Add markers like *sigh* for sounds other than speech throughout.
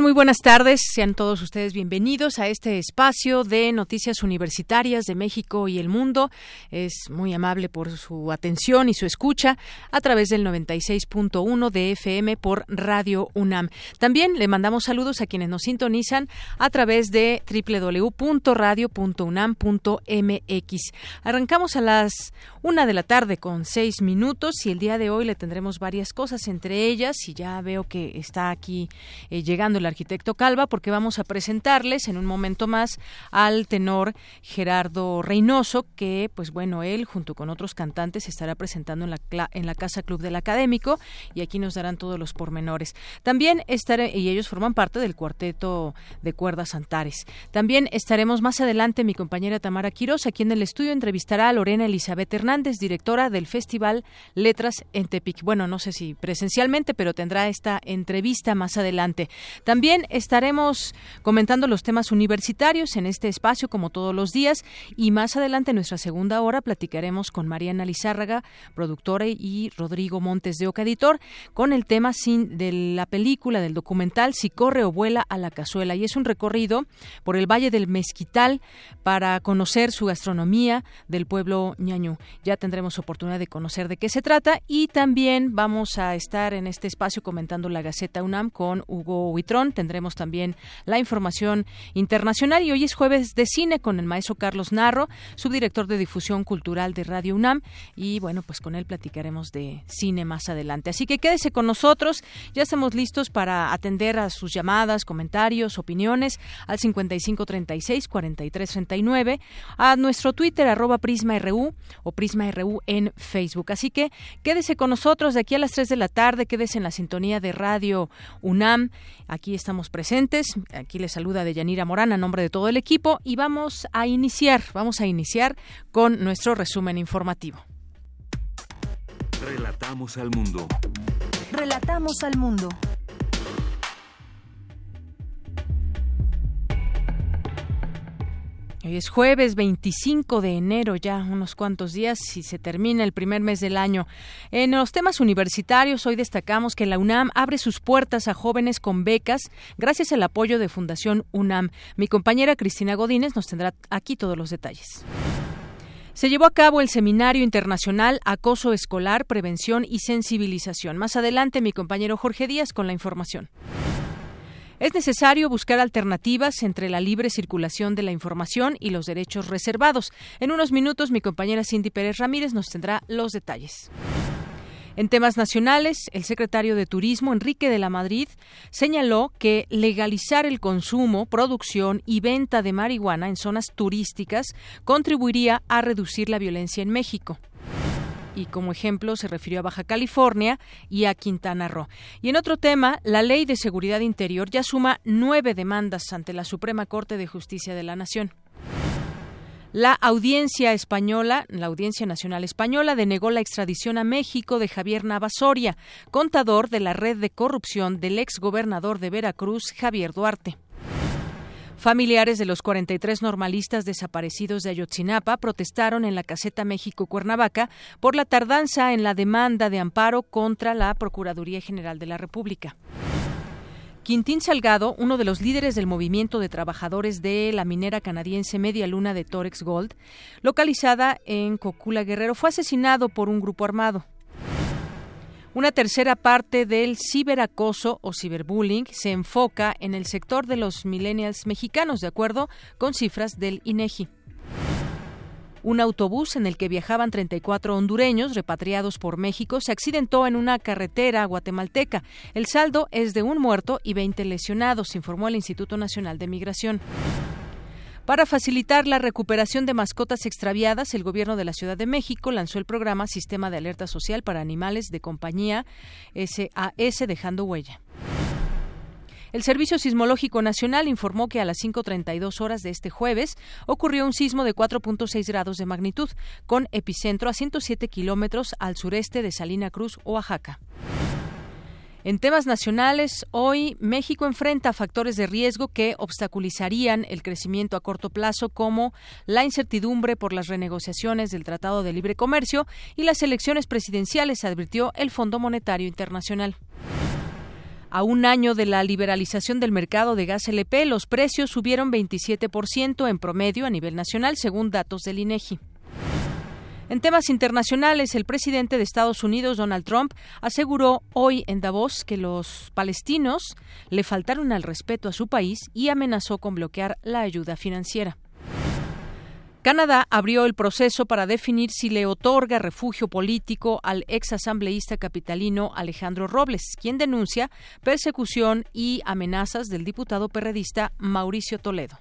Muy buenas tardes. Sean todos ustedes bienvenidos a este espacio de noticias universitarias de México y el mundo. Es muy amable por su atención y su escucha a través del 96.1 de FM por Radio UNAM. También le mandamos saludos a quienes nos sintonizan a través de www.radio.unam.mx. Arrancamos a las una de la tarde con seis minutos y el día de hoy le tendremos varias cosas, entre ellas, y ya veo que está aquí eh, llegando arquitecto Calva porque vamos a presentarles en un momento más al tenor Gerardo Reynoso que pues bueno él junto con otros cantantes estará presentando en la en la Casa Club del Académico y aquí nos darán todos los pormenores. También estaré y ellos forman parte del cuarteto de cuerdas Antares. También estaremos más adelante mi compañera Tamara Quiroz aquí en el estudio entrevistará a Lorena Elizabeth Hernández, directora del Festival Letras en Tepic. Bueno, no sé si presencialmente, pero tendrá esta entrevista más adelante. También estaremos comentando los temas universitarios en este espacio como todos los días y más adelante en nuestra segunda hora platicaremos con Mariana Lizárraga, productora y Rodrigo Montes de Oca, editor, con el tema sin, de la película, del documental Si corre o vuela a la cazuela y es un recorrido por el Valle del Mezquital para conocer su gastronomía del pueblo ñañú. Ya tendremos oportunidad de conocer de qué se trata y también vamos a estar en este espacio comentando la Gaceta UNAM con Hugo Tendremos también la información internacional y hoy es jueves de cine con el maestro Carlos Narro, subdirector de difusión cultural de Radio UNAM y bueno, pues con él platicaremos de cine más adelante. Así que quédese con nosotros, ya estamos listos para atender a sus llamadas, comentarios, opiniones al 5536 4339, a nuestro Twitter arroba PrismaRU o PrismaRU en Facebook. Así que quédese con nosotros de aquí a las 3 de la tarde, quédese en la sintonía de Radio UNAM Aquí estamos presentes. Aquí les saluda Deyanira Morán a nombre de todo el equipo y vamos a iniciar, vamos a iniciar con nuestro resumen informativo. Relatamos al mundo. Relatamos al mundo. Hoy es jueves 25 de enero, ya unos cuantos días y se termina el primer mes del año. En los temas universitarios, hoy destacamos que la UNAM abre sus puertas a jóvenes con becas gracias al apoyo de Fundación UNAM. Mi compañera Cristina Godínez nos tendrá aquí todos los detalles. Se llevó a cabo el Seminario Internacional Acoso Escolar, Prevención y Sensibilización. Más adelante, mi compañero Jorge Díaz con la información. Es necesario buscar alternativas entre la libre circulación de la información y los derechos reservados. En unos minutos mi compañera Cindy Pérez Ramírez nos tendrá los detalles. En temas nacionales, el secretario de Turismo, Enrique de la Madrid, señaló que legalizar el consumo, producción y venta de marihuana en zonas turísticas contribuiría a reducir la violencia en México y como ejemplo se refirió a Baja California y a Quintana Roo. Y en otro tema, la Ley de Seguridad Interior ya suma nueve demandas ante la Suprema Corte de Justicia de la Nación. La audiencia española, la Audiencia Nacional Española, denegó la extradición a México de Javier Navasoria, contador de la red de corrupción del ex gobernador de Veracruz, Javier Duarte. Familiares de los 43 normalistas desaparecidos de Ayotzinapa protestaron en la caseta México Cuernavaca por la tardanza en la demanda de amparo contra la Procuraduría General de la República. Quintín Salgado, uno de los líderes del movimiento de trabajadores de la minera canadiense Media Luna de Torex Gold, localizada en Cocula Guerrero, fue asesinado por un grupo armado. Una tercera parte del ciberacoso o ciberbullying se enfoca en el sector de los millennials mexicanos, de acuerdo con cifras del INEGI. Un autobús en el que viajaban 34 hondureños repatriados por México se accidentó en una carretera guatemalteca. El saldo es de un muerto y 20 lesionados, informó el Instituto Nacional de Migración. Para facilitar la recuperación de mascotas extraviadas, el Gobierno de la Ciudad de México lanzó el programa Sistema de Alerta Social para Animales de Compañía SAS Dejando Huella. El Servicio Sismológico Nacional informó que a las 5.32 horas de este jueves ocurrió un sismo de 4.6 grados de magnitud, con epicentro a 107 kilómetros al sureste de Salina Cruz, Oaxaca. En temas nacionales, hoy México enfrenta factores de riesgo que obstaculizarían el crecimiento a corto plazo como la incertidumbre por las renegociaciones del Tratado de Libre Comercio y las elecciones presidenciales, advirtió el Fondo Monetario Internacional. A un año de la liberalización del mercado de gas LP, los precios subieron 27% en promedio a nivel nacional, según datos del INEGI. En temas internacionales, el presidente de Estados Unidos, Donald Trump, aseguró hoy en Davos que los palestinos le faltaron al respeto a su país y amenazó con bloquear la ayuda financiera. Canadá abrió el proceso para definir si le otorga refugio político al ex asambleísta capitalino Alejandro Robles, quien denuncia persecución y amenazas del diputado perredista Mauricio Toledo.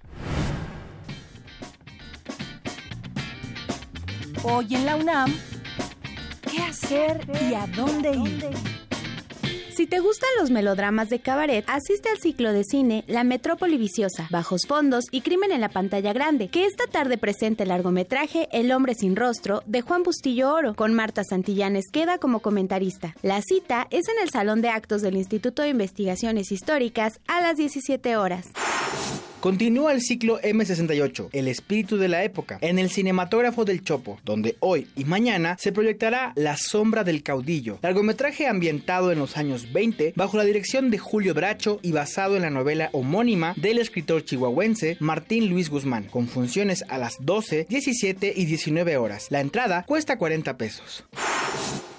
Hoy en la UNAM, ¿qué hacer y a dónde ir? Si te gustan los melodramas de cabaret, asiste al ciclo de cine La Metrópoli Viciosa, Bajos Fondos y Crimen en la Pantalla Grande, que esta tarde presenta el largometraje El Hombre Sin Rostro de Juan Bustillo Oro, con Marta Santillán Esqueda como comentarista. La cita es en el Salón de Actos del Instituto de Investigaciones Históricas a las 17 horas. Continúa el ciclo M68, El espíritu de la época, en el cinematógrafo del Chopo, donde hoy y mañana se proyectará La sombra del caudillo, largometraje ambientado en los años 20 bajo la dirección de Julio Bracho y basado en la novela homónima del escritor chihuahuense Martín Luis Guzmán, con funciones a las 12, 17 y 19 horas. La entrada cuesta 40 pesos.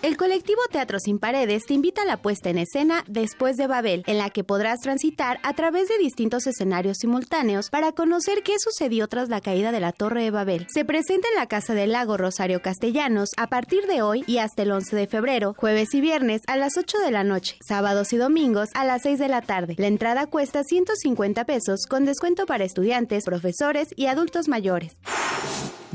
El colectivo Teatro Sin Paredes te invita a la puesta en escena Después de Babel, en la que podrás transitar a través de distintos escenarios simultáneos para conocer qué sucedió tras la caída de la Torre de Babel. Se presenta en la Casa del Lago Rosario Castellanos a partir de hoy y hasta el 11 de febrero, jueves y viernes a las 8 de la noche, sábados y domingos a las 6 de la tarde. La entrada cuesta 150 pesos con descuento para estudiantes, profesores y adultos mayores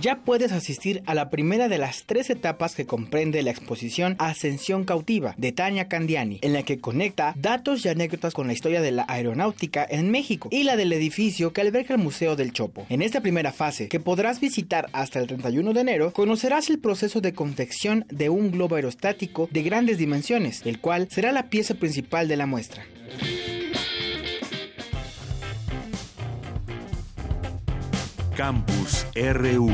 ya puedes asistir a la primera de las tres etapas que comprende la exposición Ascensión Cautiva de Tania Candiani, en la que conecta datos y anécdotas con la historia de la aeronáutica en México y la del edificio que alberga el Museo del Chopo. En esta primera fase, que podrás visitar hasta el 31 de enero, conocerás el proceso de confección de un globo aerostático de grandes dimensiones, el cual será la pieza principal de la muestra. Campus RU.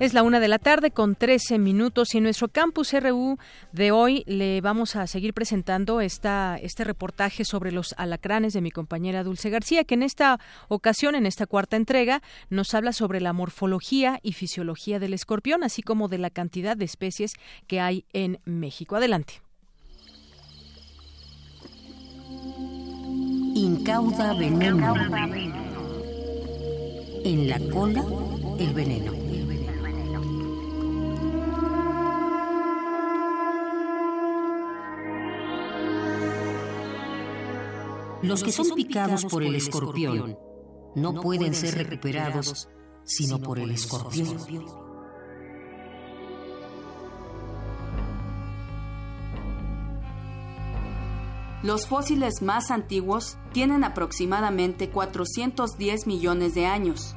Es la una de la tarde con 13 minutos y en nuestro campus RU de hoy le vamos a seguir presentando esta, este reportaje sobre los alacranes de mi compañera Dulce García, que en esta ocasión, en esta cuarta entrega, nos habla sobre la morfología y fisiología del escorpión, así como de la cantidad de especies que hay en México. Adelante. Incauda veneno. En la cola, el veneno. Los que son picados por el escorpión no pueden ser recuperados sino por el escorpión. Los fósiles más antiguos tienen aproximadamente 410 millones de años.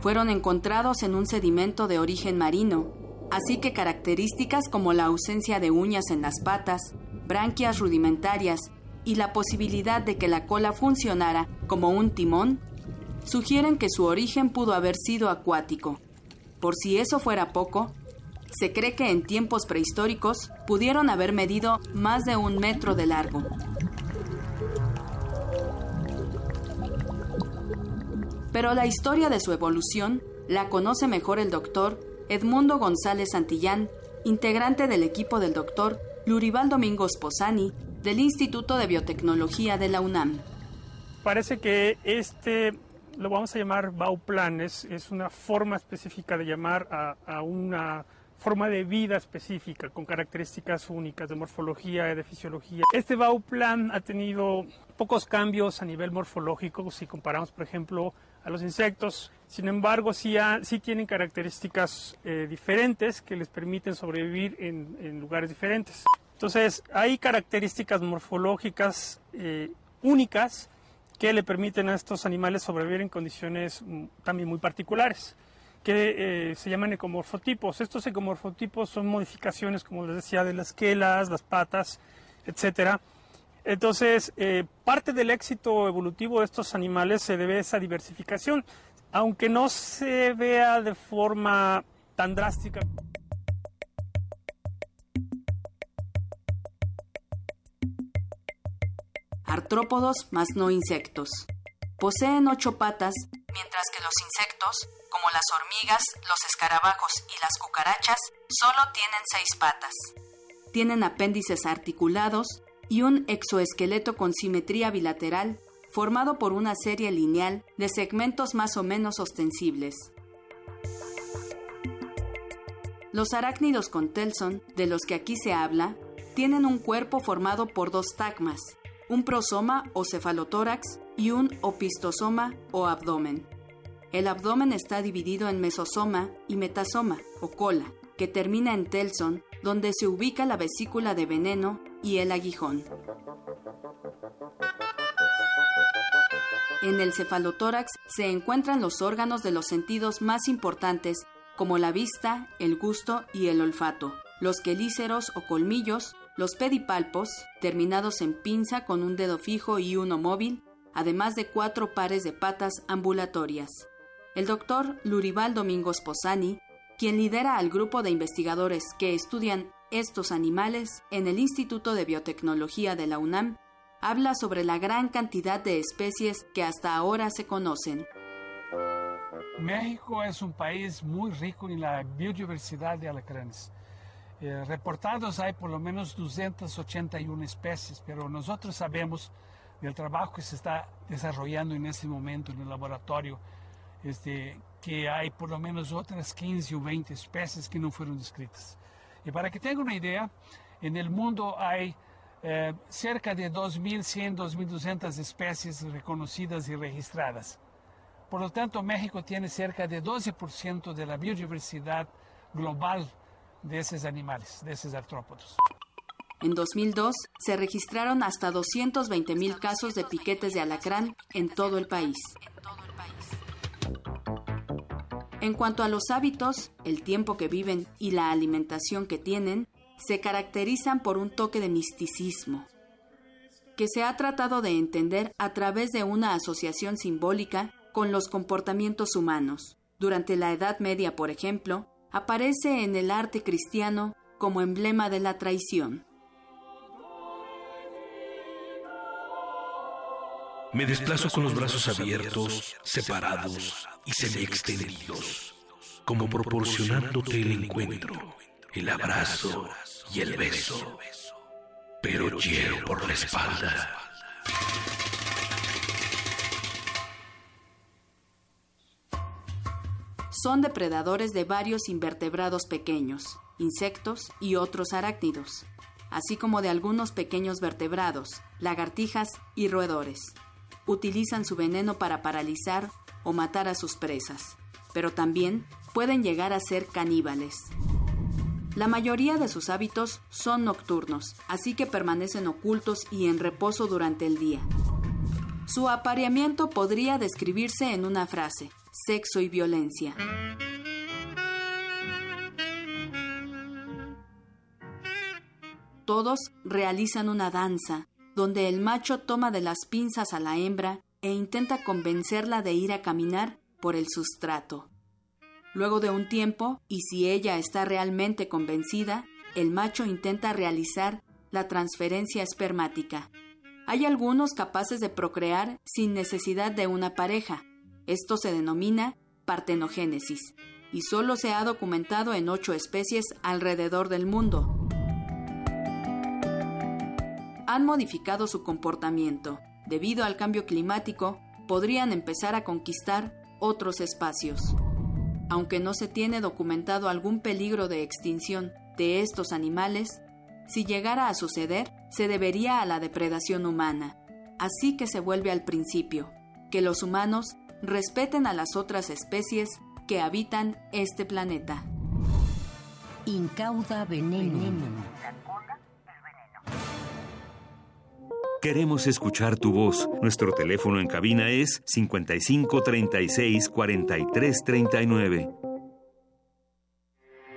Fueron encontrados en un sedimento de origen marino, así que características como la ausencia de uñas en las patas, branquias rudimentarias y la posibilidad de que la cola funcionara como un timón sugieren que su origen pudo haber sido acuático. Por si eso fuera poco, se cree que en tiempos prehistóricos pudieron haber medido más de un metro de largo. Pero la historia de su evolución la conoce mejor el doctor Edmundo González Santillán, integrante del equipo del doctor Lurival Domingos Posani del Instituto de Biotecnología de la UNAM. Parece que este lo vamos a llamar Bauplan, es, una forma específica de llamar a una forma de vida específica, con características únicas de morfología y de fisiología. Este Bauplan ha tenido pocos cambios a nivel morfológico si comparamos, por ejemplo, a los insectos. Sin embargo, sí, tienen características eh, diferentes que les permiten sobrevivir en, en, lugares diferentes. Entonces, hay características morfológicas eh, únicas que le permiten a estos animales sobrevivir en condiciones mm, también muy particulares que eh, se llaman ecomorfotipos. Estos ecomorfotipos son modificaciones, como les decía, de las quelas, las patas, etcétera. Entonces, eh, parte del éxito evolutivo de estos animales se debe a esa diversificación, aunque no se vea de forma tan drástica. Artrópodos más no insectos. Poseen ocho patas, mientras que los insectos, como las hormigas, los escarabajos y las cucarachas, solo tienen seis patas. Tienen apéndices articulados y un exoesqueleto con simetría bilateral formado por una serie lineal de segmentos más o menos ostensibles. Los arácnidos con telson, de los que aquí se habla, tienen un cuerpo formado por dos tagmas, un prosoma o cefalotórax y un opistosoma o abdomen. El abdomen está dividido en mesosoma y metasoma o cola, que termina en telson, donde se ubica la vesícula de veneno y el aguijón. En el cefalotórax se encuentran los órganos de los sentidos más importantes, como la vista, el gusto y el olfato, los quelíceros o colmillos, los pedipalpos, terminados en pinza con un dedo fijo y uno móvil, además de cuatro pares de patas ambulatorias. El doctor Lurival Domingos Posani, quien lidera al grupo de investigadores que estudian estos animales en el Instituto de Biotecnología de la UNAM, habla sobre la gran cantidad de especies que hasta ahora se conocen. México es un país muy rico en la biodiversidad de alacranes. Eh, reportados hay por lo menos 281 especies, pero nosotros sabemos del trabajo que se está desarrollando en este momento en el laboratorio este, que hay por lo menos otras 15 o 20 especies que no fueron descritas. Y para que tengan una idea, en el mundo hay eh, cerca de 2.100, 2.200 especies reconocidas y registradas. Por lo tanto, México tiene cerca de 12% de la biodiversidad global de esos animales, de esos artrópodos. En 2002 se registraron hasta 220.000 casos de piquetes de alacrán en todo el país. En cuanto a los hábitos, el tiempo que viven y la alimentación que tienen, se caracterizan por un toque de misticismo, que se ha tratado de entender a través de una asociación simbólica con los comportamientos humanos. Durante la Edad Media, por ejemplo, aparece en el arte cristiano como emblema de la traición. Me desplazo con los brazos abiertos, separados y semi-extendidos, como proporcionándote el encuentro, el abrazo y el beso, pero hiero por la espalda. Son depredadores de varios invertebrados pequeños, insectos y otros arácnidos, así como de algunos pequeños vertebrados, lagartijas y roedores utilizan su veneno para paralizar o matar a sus presas, pero también pueden llegar a ser caníbales. La mayoría de sus hábitos son nocturnos, así que permanecen ocultos y en reposo durante el día. Su apareamiento podría describirse en una frase, sexo y violencia. Todos realizan una danza, donde el macho toma de las pinzas a la hembra e intenta convencerla de ir a caminar por el sustrato. Luego de un tiempo, y si ella está realmente convencida, el macho intenta realizar la transferencia espermática. Hay algunos capaces de procrear sin necesidad de una pareja. Esto se denomina partenogénesis y solo se ha documentado en ocho especies alrededor del mundo han modificado su comportamiento. Debido al cambio climático, podrían empezar a conquistar otros espacios. Aunque no se tiene documentado algún peligro de extinción de estos animales, si llegara a suceder, se debería a la depredación humana. Así que se vuelve al principio, que los humanos respeten a las otras especies que habitan este planeta. Incauda veneno. Queremos escuchar tu voz. Nuestro teléfono en cabina es 55 36 43 39.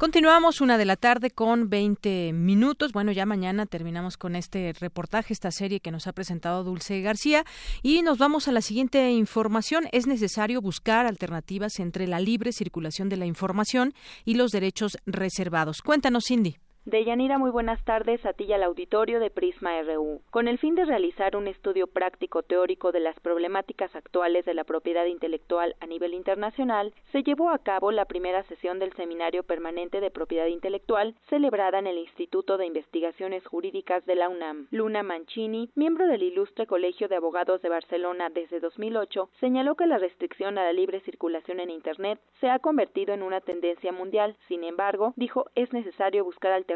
Continuamos una de la tarde con 20 minutos. Bueno, ya mañana terminamos con este reportaje, esta serie que nos ha presentado Dulce García. Y nos vamos a la siguiente información. Es necesario buscar alternativas entre la libre circulación de la información y los derechos reservados. Cuéntanos, Cindy. Deyanira, muy buenas tardes a ti y al auditorio de Prisma RU. Con el fin de realizar un estudio práctico teórico de las problemáticas actuales de la propiedad intelectual a nivel internacional, se llevó a cabo la primera sesión del Seminario Permanente de Propiedad Intelectual celebrada en el Instituto de Investigaciones Jurídicas de la UNAM. Luna Mancini, miembro del Ilustre Colegio de Abogados de Barcelona desde 2008, señaló que la restricción a la libre circulación en Internet se ha convertido en una tendencia mundial. Sin embargo, dijo es necesario buscar alternativas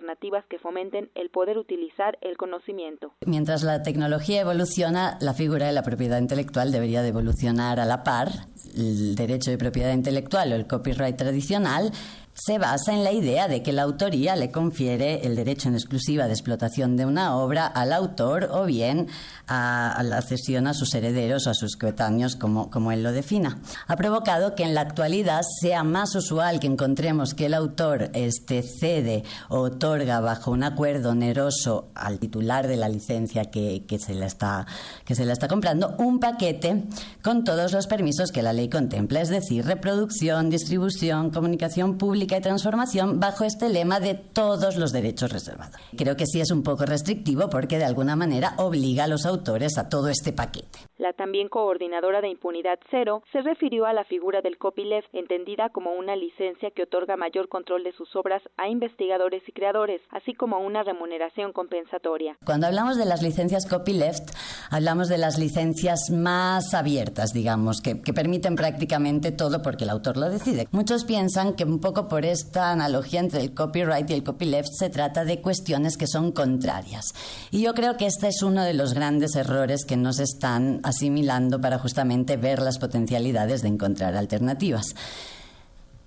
que fomenten el poder utilizar el conocimiento. Mientras la tecnología evoluciona, la figura de la propiedad intelectual debería de evolucionar a la par. El derecho de propiedad intelectual o el copyright tradicional se basa en la idea de que la autoría le confiere el derecho en exclusiva de explotación de una obra al autor o bien a, la cesión a sus herederos o a sus coetáneos, como, como él lo defina. Ha provocado que en la actualidad sea más usual que encontremos que el autor este, cede o otorga bajo un acuerdo oneroso al titular de la licencia que, que, se la está, que se la está comprando un paquete con todos los permisos que la ley contempla, es decir, reproducción, distribución, comunicación pública, y transformación bajo este lema de todos los derechos reservados. Creo que sí es un poco restrictivo porque de alguna manera obliga a los autores a todo este paquete. La también coordinadora de Impunidad Cero se refirió a la figura del copyleft, entendida como una licencia que otorga mayor control de sus obras a investigadores y creadores, así como una remuneración compensatoria. Cuando hablamos de las licencias copyleft, hablamos de las licencias más abiertas, digamos, que, permiten prácticamente todo porque el autor lo decide. Muchos piensan que un poco por esta analogía entre el copyright y el copyleft se trata de cuestiones que son contrarias. Y yo creo que este es uno de los grandes errores que nos están asimilando para justamente ver las potencialidades de encontrar alternativas.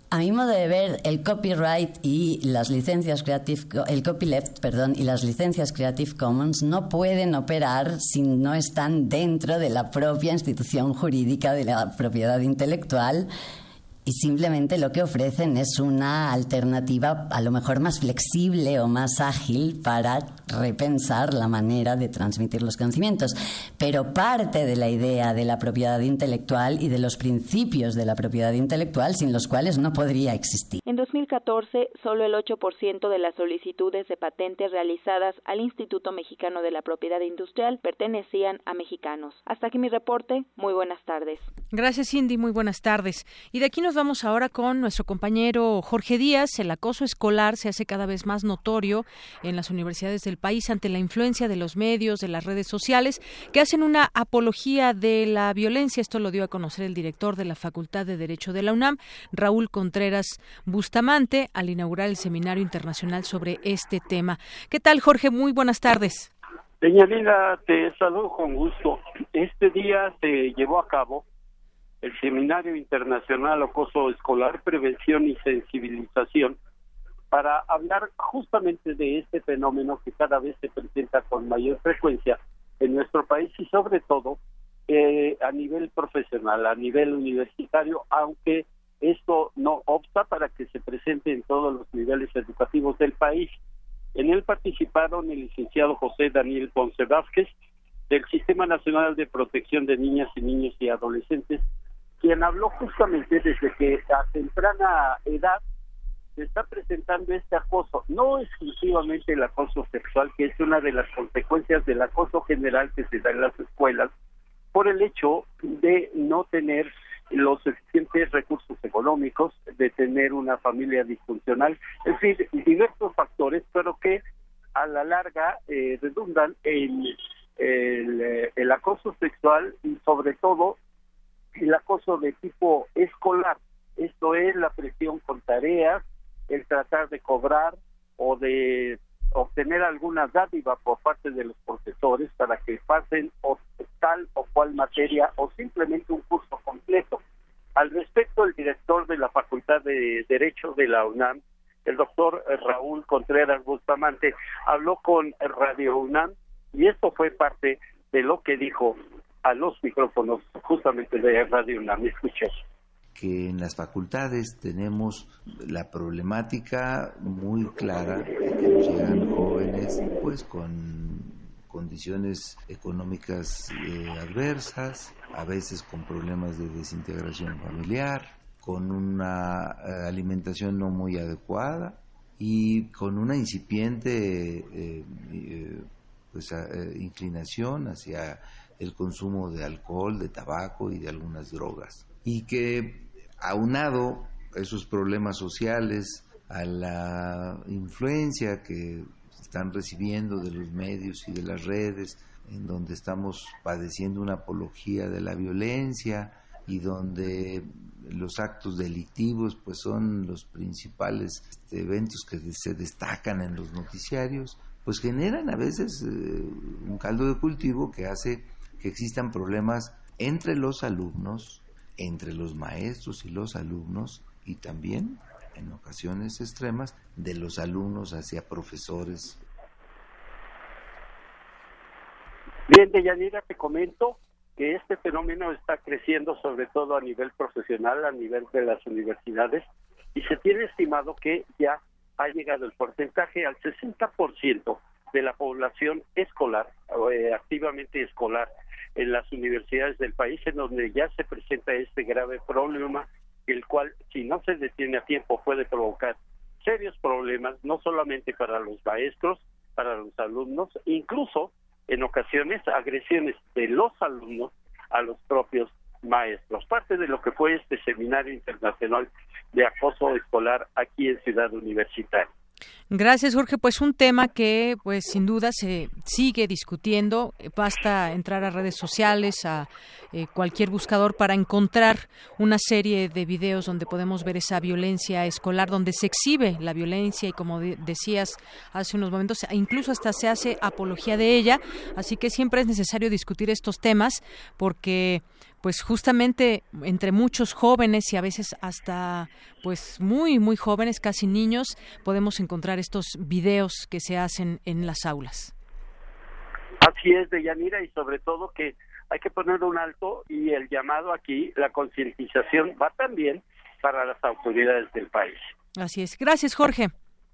A mi modo de ver, el copyright y las licencias Creative, el copyleft, perdón, y las licencias Creative Commons no pueden operar si no están dentro de la propia institución jurídica de la propiedad intelectual y simplemente lo que ofrecen es una alternativa a lo mejor más flexible o más ágil para repensar la manera de transmitir los conocimientos. Pero parte de la idea de la propiedad intelectual y de los principios de la propiedad intelectual sin los cuales no podría existir. En 2014, solo el 8% de las solicitudes de patentes realizadas al Instituto Mexicano de la Propiedad Industrial pertenecían a mexicanos. Hasta aquí mi reporte. Muy buenas tardes. Gracias, Cindy. Muy buenas tardes. Y de aquí nos vamos ahora con nuestro compañero Jorge Díaz. El acoso escolar se hace cada vez más notorio en las universidades del país ante la influencia de los medios, de las redes sociales, que hacen una apología de la violencia. Esto lo dio a conocer el director de la Facultad de Derecho de la UNAM, Raúl Contreras Bustamante, al inaugurar el Seminario Internacional sobre este tema. ¿Qué tal, Jorge? Muy buenas tardes. Señorita, te saludo con gusto. Este día se llevó a cabo el Seminario Internacional Acoso Escolar, Prevención y Sensibilización, para hablar justamente de este fenómeno que cada vez se presenta con mayor frecuencia en nuestro país y sobre todo eh, a nivel profesional, a nivel universitario, aunque esto no obsta para que se presente en todos los niveles educativos del país. En él participaron el licenciado José Daniel Ponce Vázquez del Sistema Nacional de Protección de Niñas y Niños y Adolescentes, quien habló justamente desde que a temprana edad se está presentando este acoso, no exclusivamente el acoso sexual, que es una de las consecuencias del acoso general que se da en las escuelas, por el hecho de no tener los suficientes recursos económicos, de tener una familia disfuncional, es decir, diversos factores, pero que a la larga eh, redundan en el, eh, el acoso sexual y sobre todo el acoso de tipo escolar. Esto es la presión con tareas, el tratar de cobrar o de obtener alguna dádiva por parte de los profesores para que pasen o tal o cual materia o simplemente un curso completo. Al respecto, el director de la Facultad de Derecho de la UNAM, el doctor Raúl Contreras Bustamante, habló con Radio UNAM y esto fue parte de lo que dijo a los micrófonos justamente de Radio UNAM. Escuché que en las facultades tenemos la problemática muy clara de que nos llegan jóvenes pues con condiciones económicas eh, adversas, a veces con problemas de desintegración familiar, con una eh, alimentación no muy adecuada y con una incipiente eh, pues, inclinación hacia el consumo de alcohol, de tabaco y de algunas drogas. Y que aunado a esos problemas sociales, a la influencia que están recibiendo de los medios y de las redes, en donde estamos padeciendo una apología de la violencia y donde los actos delictivos pues son los principales eventos que se destacan en los noticiarios, pues generan a veces eh, un caldo de cultivo que hace que existan problemas entre los alumnos, entre los maestros y los alumnos y también, en ocasiones extremas, de los alumnos hacia profesores. Bien, Deyanira, te comento que este fenómeno está creciendo sobre todo a nivel profesional, a nivel de las universidades, y se tiene estimado que ya ha llegado el porcentaje al 60% de la población escolar, eh, activamente escolar, en las universidades del país en donde ya se presenta este grave problema, el cual si no se detiene a tiempo puede provocar serios problemas, no solamente para los maestros, para los alumnos, incluso en ocasiones agresiones de los alumnos a los propios maestros. Parte de lo que fue este seminario internacional de acoso escolar aquí en Ciudad Universitaria. Gracias, Jorge. Pues un tema que, pues sin duda, se sigue discutiendo. Basta entrar a redes sociales, a eh, cualquier buscador para encontrar una serie de videos donde podemos ver esa violencia escolar, donde se exhibe la violencia y, como decías hace unos momentos, incluso hasta se hace apología de ella. Así que siempre es necesario discutir estos temas porque pues justamente entre muchos jóvenes y a veces hasta pues muy muy jóvenes, casi niños, podemos encontrar estos videos que se hacen en las aulas. Así es, Deyanira, y sobre todo que hay que poner un alto y el llamado aquí, la concientización va también para las autoridades del país. Así es. Gracias, Jorge.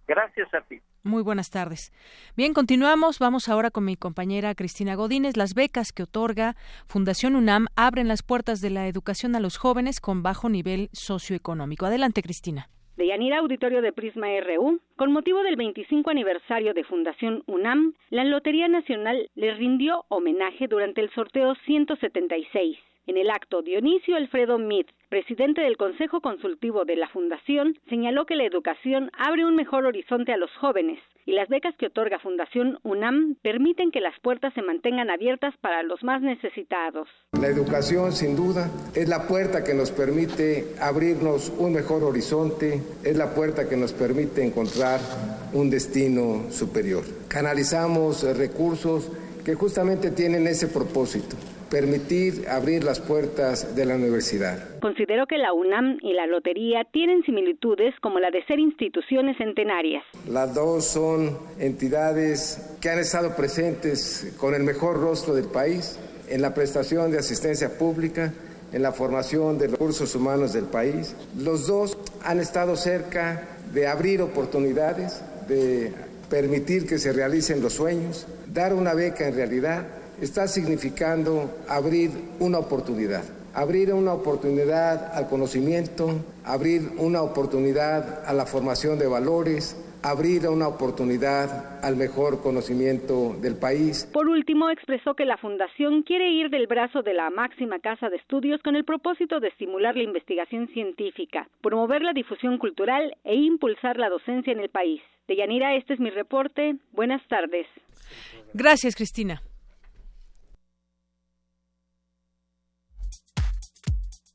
Gracias a ti. Muy buenas tardes. Bien, continuamos. Vamos ahora con mi compañera Cristina Godínez. Las becas que otorga Fundación UNAM abren las puertas de la educación a los jóvenes con bajo nivel socioeconómico. Adelante, Cristina. De Yanira Auditorio de Prisma RU, con motivo del 25 aniversario de Fundación UNAM, la Lotería Nacional le rindió homenaje durante el sorteo 176. En el acto, Dionisio Alfredo Meade, presidente del Consejo Consultivo de la Fundación, señaló que la educación abre un mejor horizonte a los jóvenes y las becas que otorga Fundación UNAM permiten que las puertas se mantengan abiertas para los más necesitados. La educación, sin duda, es la puerta que nos permite abrirnos un mejor horizonte, es la puerta que nos permite encontrar un destino superior. Canalizamos recursos que justamente tienen ese propósito permitir abrir las puertas de la universidad. Considero que la UNAM y la Lotería tienen similitudes como la de ser instituciones centenarias. Las dos son entidades que han estado presentes con el mejor rostro del país en la prestación de asistencia pública, en la formación de los recursos humanos del país. Los dos han estado cerca de abrir oportunidades, de permitir que se realicen los sueños, dar una beca en realidad está significando abrir una oportunidad. abrir una oportunidad al conocimiento, abrir una oportunidad a la formación de valores, abrir una oportunidad al mejor conocimiento del país. Por último, expresó que la Fundación quiere ir del brazo de la máxima casa de estudios con el propósito de estimular la investigación científica, promover la difusión cultural e impulsar la docencia en el país. Deyanira, este es mi reporte. Buenas tardes. Gracias, Cristina.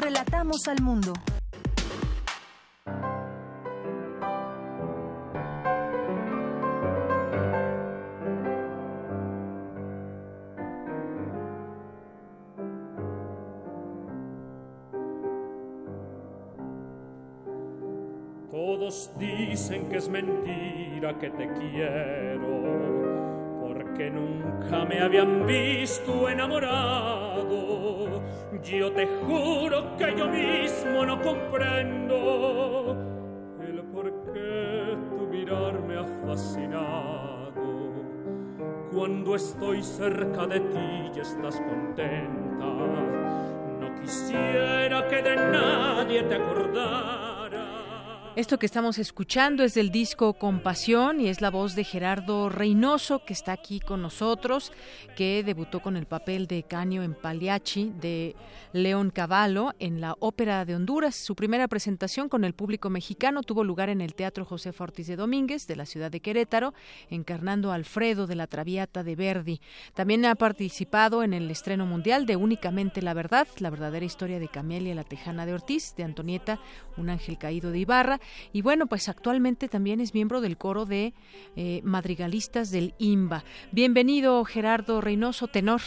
Relatamos al mundo. Todos dicen que es mentira que te quiero, porque nunca me habían visto enamorado. Yo te juro que yo mismo no comprendo el por qué tu mirar me ha fascinado. Cuando estoy cerca de ti y estás contenta, no quisiera que de nadie te acordara. Esto que estamos escuchando es del disco Compasión y es la voz de Gerardo Reynoso que está aquí con nosotros, que debutó con el papel de Canio en Pagliacci de León Cavallo en la Ópera de Honduras. Su primera presentación con el público mexicano tuvo lugar en el Teatro José Ortiz de Domínguez de la ciudad de Querétaro, encarnando a Alfredo de la Traviata de Verdi. También ha participado en el estreno mundial de Únicamente la Verdad, la verdadera historia de Camelia la Tejana de Ortiz, de Antonieta, un ángel caído de Ibarra y bueno, pues actualmente también es miembro del coro de eh, madrigalistas del IMBA. Bienvenido, Gerardo Reynoso, tenor.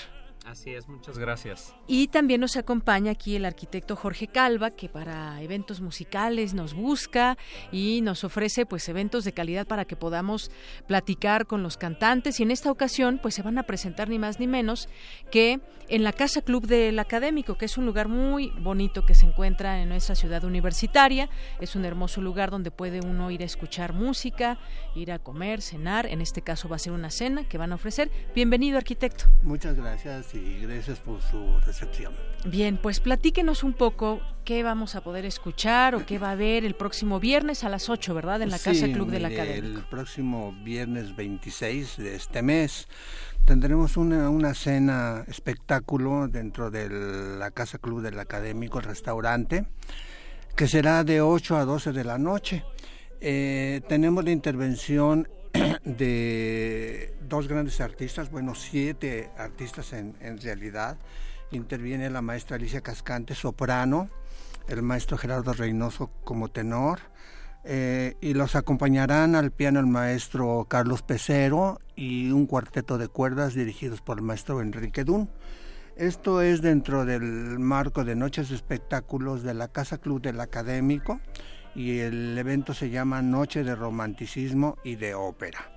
Así es, muchas gracias. Y también nos acompaña aquí el arquitecto Jorge Calva, que para eventos musicales nos busca y nos ofrece pues eventos de calidad para que podamos platicar con los cantantes. Y en esta ocasión pues se van a presentar ni más ni menos que en la Casa Club del Académico, que es un lugar muy bonito que se encuentra en nuestra ciudad universitaria. Es un hermoso lugar donde puede uno ir a escuchar música, ir a comer, cenar. En este caso va a ser una cena que van a ofrecer. Bienvenido, arquitecto. Muchas gracias y gracias por su recepción. Bien, pues platíquenos un poco qué vamos a poder escuchar o qué va a haber el próximo viernes a las 8, ¿verdad? En la Casa Club del Académico. El próximo viernes 26 de este mes tendremos una, una cena espectáculo dentro de la Casa Club del Académico, el restaurante, que será de 8 a 12 de la noche. Eh, tenemos la intervención *clears throat* de dos grandes artistas, bueno, siete artistas en, realidad. Interviene la maestra Alicia Cascante, soprano, el maestro Gerardo Reynoso como tenor, eh, y los acompañarán al piano el maestro Carlos Pecero y un cuarteto de cuerdas dirigidos por el maestro Enrique Dun. Esto es dentro del marco de Noches Espectáculos de la Casa Club del Académico y el evento se llama Noche de Romanticismo y de Ópera.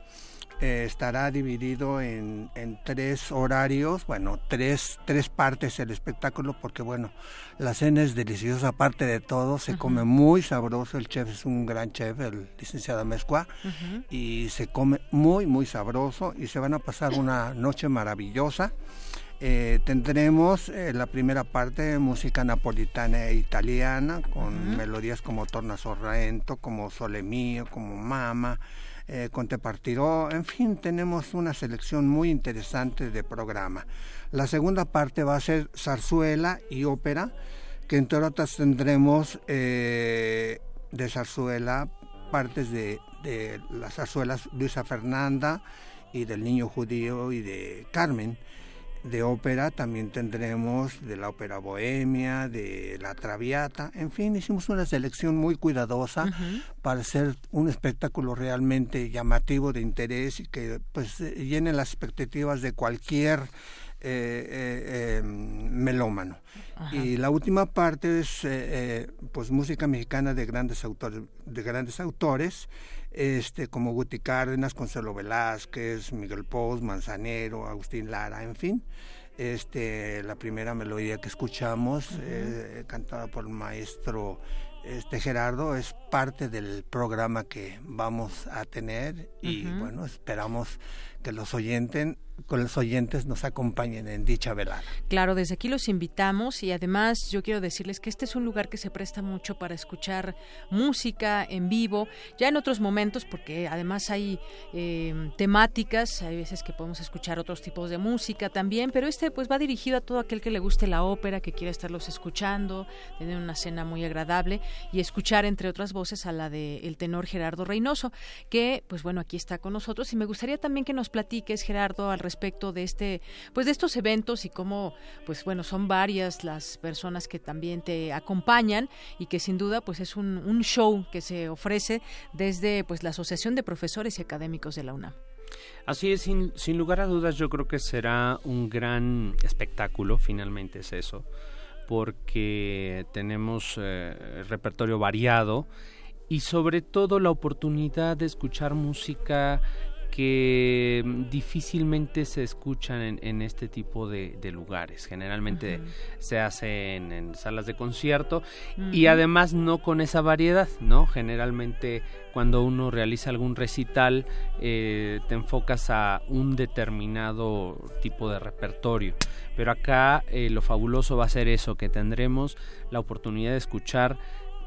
Eh, estará dividido en, en, tres horarios, bueno, tres, tres partes el espectáculo, porque bueno, la cena es deliciosa, aparte de todo, se come muy sabroso, el chef es un gran chef, el licenciado Mezcua, y se come muy, muy sabroso y se van a pasar una noche maravillosa. Eh, tendremos eh, la primera parte música napolitana e italiana con melodías como Torna Sorrento, como Sole Mio, como Mama, eh, Conte Partiró, en fin, tenemos una selección muy interesante de programa. La segunda parte va a ser zarzuela y ópera, que entre otras tendremos de zarzuela partes de, de las zarzuelas Luisa Fernanda y del Niño Judío y de Carmen de ópera también tendremos de la ópera bohemia, de la traviata, en fin, hicimos una selección muy cuidadosa para hacer un espectáculo realmente llamativo de interés y que pues llene las expectativas de cualquier eh, melómano. Y la última parte es pues música mexicana de grandes autores, de grandes autores este, como Guti Cárdenas, Consuelo Velázquez, Miguel Pous, Manzanero, Agustín Lara, en fin. Este, la primera melodía que escuchamos, eh, cantada por el maestro este Gerardo, es parte del programa que vamos a tener y bueno, esperamos que los oyentes con los oyentes nos acompañen en dicha velada. Claro, desde aquí los invitamos y además yo quiero decirles que este es un lugar que se presta mucho para escuchar música en vivo, ya en otros momentos, porque además hay em, temáticas, hay veces que podemos escuchar otros tipos de música también, pero este pues va dirigido a todo aquel que le guste la ópera, que quiera estarlos escuchando, tener una cena muy agradable y escuchar entre otras voces a la de el tenor Gerardo Reynoso, que pues bueno, aquí está con nosotros y me gustaría también que nos platiques Gerardo al respecto de este, pues de estos eventos y cómo, pues bueno, son varias las personas que también te acompañan y que sin duda, pues es un, show que se ofrece desde, pues la Asociación de Profesores y Académicos de la UNAM. Así es, sin, sin lugar a dudas, yo creo que será un gran espectáculo, finalmente es eso, porque tenemos eh, repertorio variado y sobre todo la oportunidad de escuchar música que difícilmente se escuchan en, este tipo de, lugares. Generalmente se hace en, salas de concierto y además no con esa variedad, ¿no? Generalmente cuando uno realiza algún recital eh, te enfocas a un determinado tipo de repertorio. Pero acá eh, lo fabuloso va a ser eso, que tendremos la oportunidad de escuchar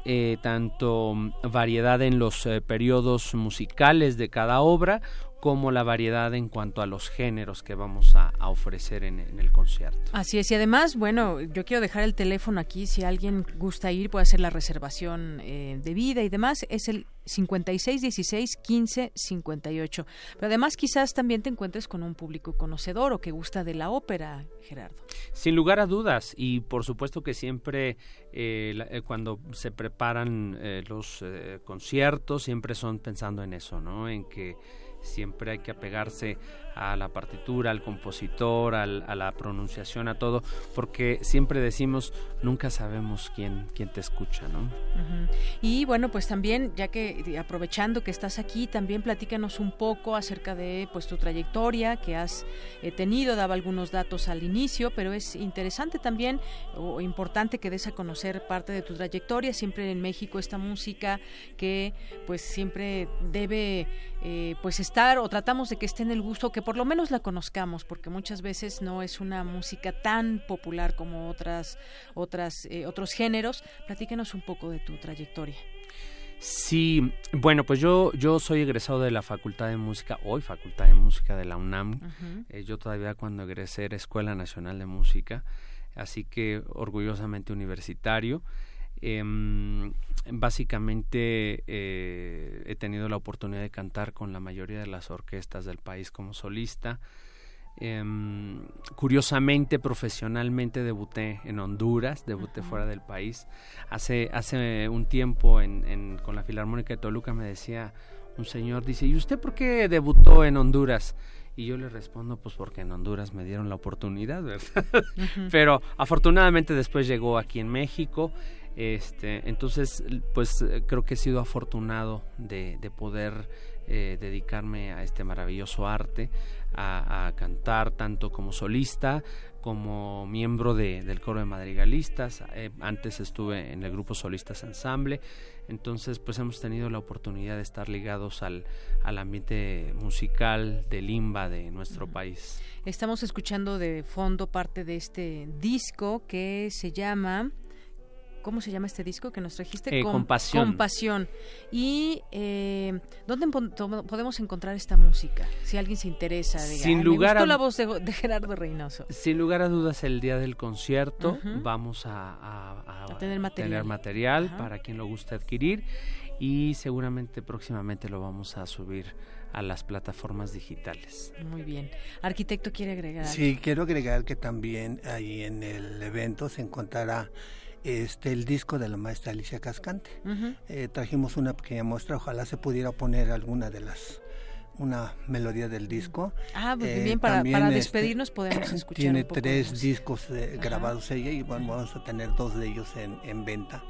eh, tanto variedad en los periodos musicales de cada obra como la variedad en cuanto a los géneros que vamos a, ofrecer en, el concierto. Así es, y además, bueno, yo quiero dejar el teléfono aquí, si alguien gusta ir, puede hacer la reservación eh, de vida y demás, es el 56 16 15 58. Pero además quizás también te encuentres con un público conocedor o que gusta de la ópera, Gerardo. Sin lugar a dudas y por supuesto que siempre eh, eh, cuando se preparan los conciertos siempre son pensando en eso, ¿no? En que siempre hay que apegarse a la partitura, al compositor, a la pronunciación, a todo, porque siempre decimos, nunca sabemos quién, quién te escucha, ¿no? Y bueno, pues también, ya que aprovechando que estás aquí, también platícanos un poco acerca de pues tu trayectoria que has eh, tenido, daba algunos datos al inicio, pero es interesante también o importante que des a conocer parte de tu trayectoria, siempre en México esta música que pues siempre debe eh, pues estar o tratamos de que esté en el gusto que por lo menos la conozcamos, porque muchas veces no es una música tan popular como otras, otras, eh, otros géneros. Platíquenos un poco de tu trayectoria. Sí, bueno, pues yo, yo soy egresado de la Facultad de Música, hoy Facultad de Música de la UNAM. Eh, yo todavía cuando egresé era Escuela Nacional de Música, así que orgullosamente universitario. Em, básicamente eh, he tenido la oportunidad de cantar con la mayoría de las orquestas del país como solista. Em, curiosamente, profesionalmente debuté en Honduras, debuté fuera del país. Hace, hace un tiempo en, con la Filarmónica de Toluca me decía un señor, dice, ¿y usted por qué debutó en Honduras? Y yo le respondo, pues porque en Honduras me dieron la oportunidad, ¿verdad? *laughs* Pero afortunadamente después llegó aquí en México este, entonces, pues eh, creo que he sido afortunado de, poder eh, dedicarme a este maravilloso arte, a, cantar tanto como solista como miembro del coro de madrigalistas. Eh, antes estuve en el grupo Solistas Ensamble. Entonces, pues hemos tenido la oportunidad de estar ligados al, al ambiente musical de limba de nuestro país. Estamos escuchando de fondo parte de este disco que se llama ¿Cómo se llama este disco que nos trajiste? Eh, compasión. Compasión. ¿Y eh, dónde podemos encontrar esta música? Si alguien se interesa. sin lugar a... la voz de, Gerardo Reynoso. Sin lugar a dudas, el día del concierto vamos a, tener material, material para quien lo guste adquirir y seguramente próximamente lo vamos a subir a las plataformas digitales. Muy bien. Arquitecto quiere agregar. Sí, quiero agregar que también ahí en el evento se encontrará este el disco de la maestra Alicia Cascante. Eh, trajimos una pequeña muestra, ojalá se pudiera poner alguna de las una melodía del disco. Ah, pues bien, eh, para, para este, despedirnos podemos *clears throat* escuchar. Tiene tres discos grabados ella y bueno, vamos a tener dos de ellos en, en venta.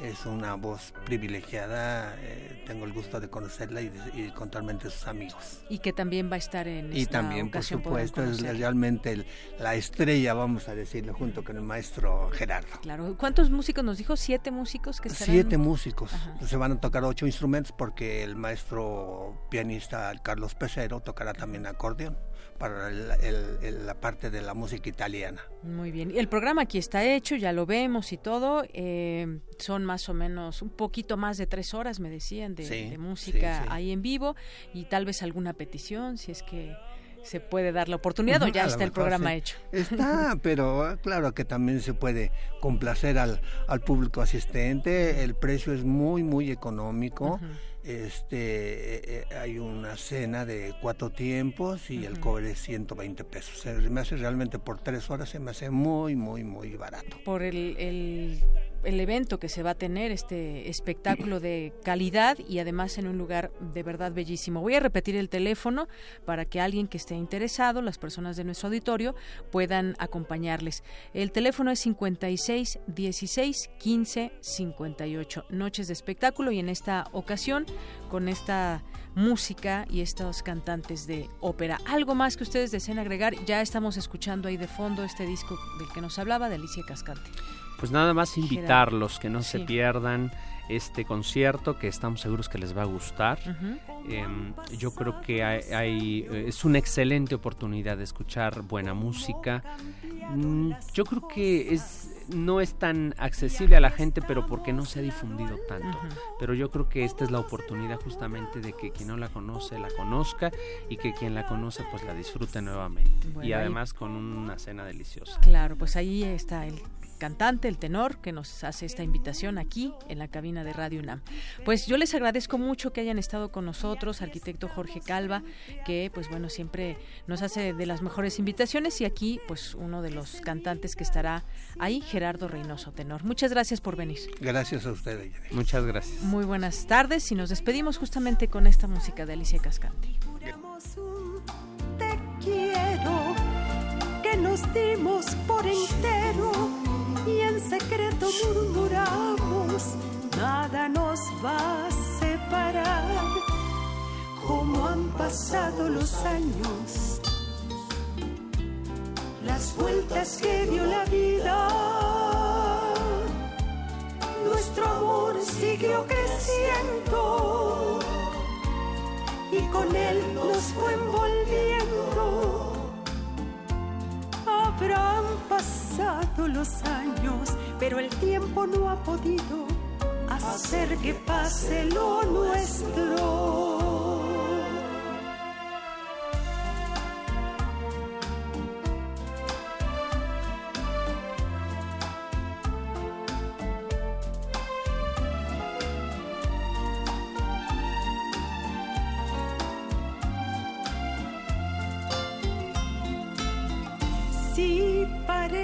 Es una voz privilegiada, eh, tengo el gusto de conocerla y, y contarmente sus amigos. Y que también va a estar en Y también, por supuesto, es realmente la estrella, vamos a decirlo, junto con el maestro Gerardo. Claro. ¿Cuántos músicos nos dijo? ¿Siete músicos que estarán? Siete músicos. Se van a tocar ocho instrumentos porque el maestro pianista Carlos Pesero tocará también acordeón para la parte de la música italiana. Muy bien. El programa aquí está hecho, ya lo vemos y todo. Eh, son más o menos un poquito más de tres horas, me decían, de, música ahí en vivo y tal vez alguna petición, si es que se puede dar la oportunidad o *laughs* ya está el programa hecho. Está, *laughs* pero ah, claro que también se puede complacer al, al público asistente. El precio es muy, muy económico este eh, eh, hay una cena de cuatro tiempos y el cobre es 120 pesos. Se me hace realmente por tres horas, se me hace muy, muy, muy barato. Por el, el el evento que se va a tener, este espectáculo de calidad y además en un lugar de verdad bellísimo. Voy a repetir el teléfono para que alguien que esté interesado, las personas de nuestro auditorio, puedan acompañarles. El teléfono es 56 16 15 58. Noches de espectáculo y en esta ocasión con esta música y estos cantantes de ópera. Algo más que ustedes deseen agregar, ya estamos escuchando ahí de fondo este disco del que nos hablaba, de Alicia Cascante pues nada más invitarlos que no se pierdan este concierto que estamos seguros que les va a gustar. Em, yo creo que hay, es una excelente oportunidad de escuchar buena música. Mm, yo creo que es no es tan accesible a la gente, pero porque no se ha difundido tanto. Pero yo creo que esta es la oportunidad justamente de que quien no la conoce la conozca y que quien la conoce pues la disfrute nuevamente. y además con una cena deliciosa. Claro, pues ahí está el cantante, el tenor, que nos hace esta invitación aquí en la cabina de Radio UNAM. Pues yo les agradezco mucho que hayan estado con nosotros, arquitecto Jorge Calva, que pues bueno, siempre nos hace de las mejores invitaciones y aquí pues uno de los cantantes que estará ahí, Gerardo Reynoso, tenor. Muchas gracias por venir. Gracias a ustedes. Muchas gracias. Muy buenas tardes y nos despedimos justamente con esta música de Alicia Cascante. Te quiero, que nos dimos por entero y en secreto murmuramos, nada nos va a separar. Como han pasado los años, las vueltas que dio la vida, nuestro amor siguió creciendo y con él nos fue envolviendo Habrán pasado los años, pero el tiempo no ha podido hacer que pase lo nuestro.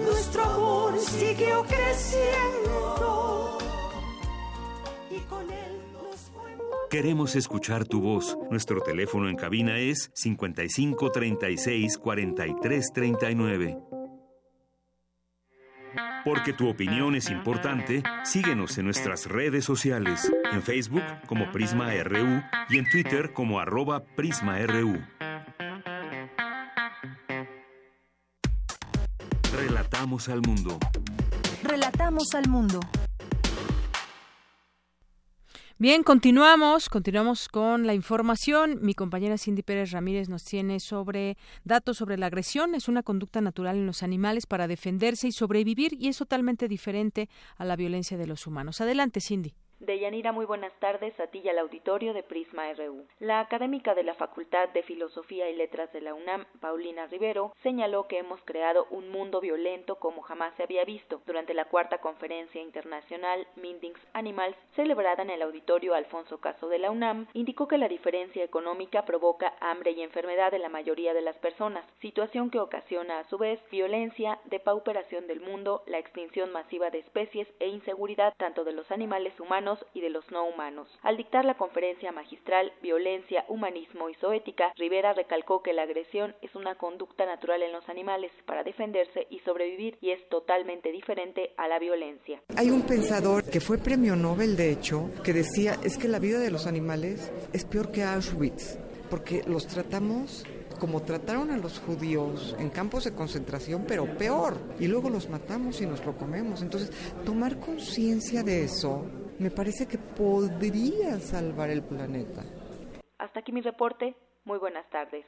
nuestro amor siguió creciendo y con él nos Queremos escuchar tu voz. Nuestro teléfono en cabina es 55 36 43 39. Porque tu opinión es importante, síguenos en nuestras redes sociales, en Facebook como Prisma RU y en Twitter como arroba PrismaRU. Relatamos al mundo. Relatamos al mundo. Bien, continuamos, continuamos con la información. Mi compañera Cindy Pérez Ramírez nos tiene sobre datos sobre la agresión. Es una conducta natural en los animales para defenderse y sobrevivir y es totalmente diferente a la violencia de los humanos. Adelante, Cindy. Deyanira, muy buenas tardes a ti al auditorio de Prisma RU. La académica de la Facultad de Filosofía y Letras de la UNAM, Paulina Rivero, señaló que hemos creado un mundo violento como jamás se había visto durante la cuarta conferencia internacional Mindings Animals, celebrada en el auditorio Alfonso Caso de la UNAM, indicó que la diferencia económica provoca hambre y enfermedad de la mayoría de las personas, situación que ocasiona a su vez violencia, depauperación del mundo, la extinción masiva de especies e inseguridad tanto de los animales humanos y de los no humanos. Al dictar la conferencia magistral Violencia, Humanismo y Zoética, Rivera recalcó que la agresión es una conducta natural en los animales para defenderse y sobrevivir y es totalmente diferente a la violencia. Hay un pensador que fue premio Nobel, de hecho, que decía es que la vida de los animales es peor que Auschwitz porque los tratamos como trataron a los judíos en campos de concentración, pero peor. Y luego los matamos y nos lo comemos. Entonces, tomar conciencia de eso me parece que podría salvar el planeta. Hasta aquí mi reporte. Muy buenas tardes.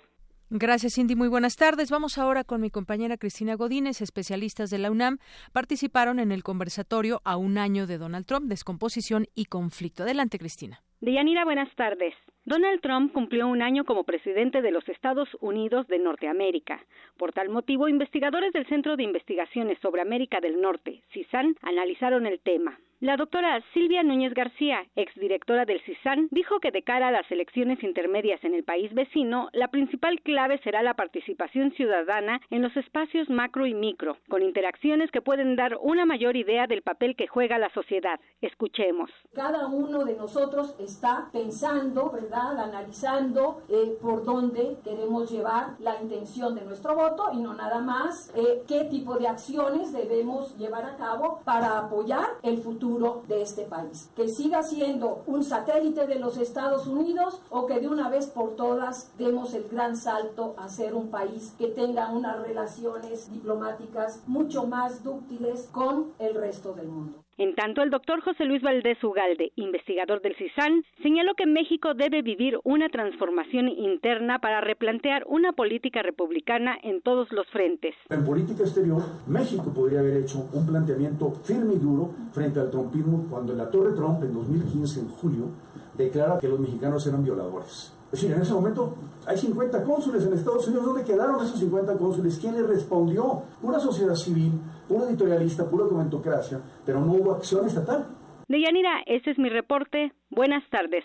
Gracias, Cindy. Muy buenas tardes. Vamos ahora con mi compañera Cristina Godínez. Especialistas de la UNAM participaron en el conversatorio a un año de Donald Trump, descomposición y conflicto. Adelante, Cristina. Deyanira, buenas tardes. Donald Trump cumplió un año como presidente de los Estados Unidos de Norteamérica. Por tal motivo, investigadores del Centro de Investigaciones sobre América del Norte, CISAN, analizaron el tema. La doctora Silvia Núñez García, exdirectora del CISAN, dijo que de cara a las elecciones intermedias en el país vecino, la principal clave será la participación ciudadana en los espacios macro y micro, con interacciones que pueden dar una mayor idea del papel que juega la sociedad. Escuchemos. Cada uno de nosotros está pensando, ¿verdad?, analizando eh, por dónde queremos llevar la intención de nuestro voto y no nada más eh, qué tipo de acciones debemos llevar a cabo para apoyar el futuro de este país. Que siga siendo un satélite de los Estados Unidos o que de una vez por todas demos el gran salto a ser un país que tenga unas relaciones diplomáticas mucho más dúctiles con el resto del mundo. En tanto, el doctor José Luis Valdés Ugalde, investigador del CISAN, señaló que México debe vivir una transformación interna para replantear una política republicana en todos los frentes. En política exterior, México podría haber hecho un planteamiento firme y duro frente al trumpismo cuando la Torre Trump en 2015, en julio, declara que los mexicanos eran violadores. Es decir, en ese momento hay 50 cónsules en Estados Unidos. ¿Dónde quedaron esos 50 cónsules? ¿Quién les respondió? Una sociedad civil, una editorialista, pura comentocracia, pero no hubo acción estatal. Deyanira, ese es mi reporte. Buenas tardes.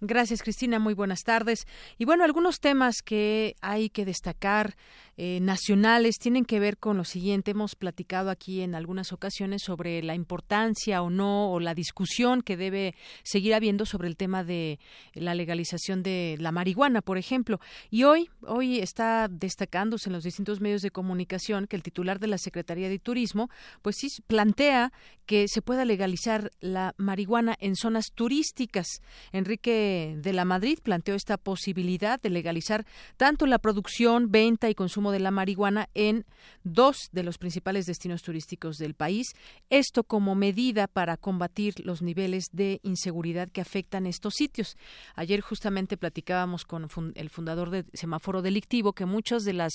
Gracias, Cristina. Muy buenas tardes. Y bueno, algunos temas que hay que destacar eh, nacionales tienen que ver con lo siguiente. Hemos platicado aquí en algunas ocasiones sobre la importancia o no, o la discusión que debe seguir habiendo sobre el tema de la legalización de la marihuana, por ejemplo. Y hoy, hoy está destacándose en los distintos medios de comunicación que el titular de la Secretaría de Turismo, pues sí, plantea que se pueda legalizar la marihuana en zonas turísticas. Enrique de la Madrid planteó esta posibilidad de legalizar tanto la producción, venta y consumo de la marihuana en dos de los principales destinos turísticos del país. Esto como medida para combatir los niveles de inseguridad que afectan estos sitios. Ayer justamente platicábamos con el fundador de Semáforo Delictivo que muchas de las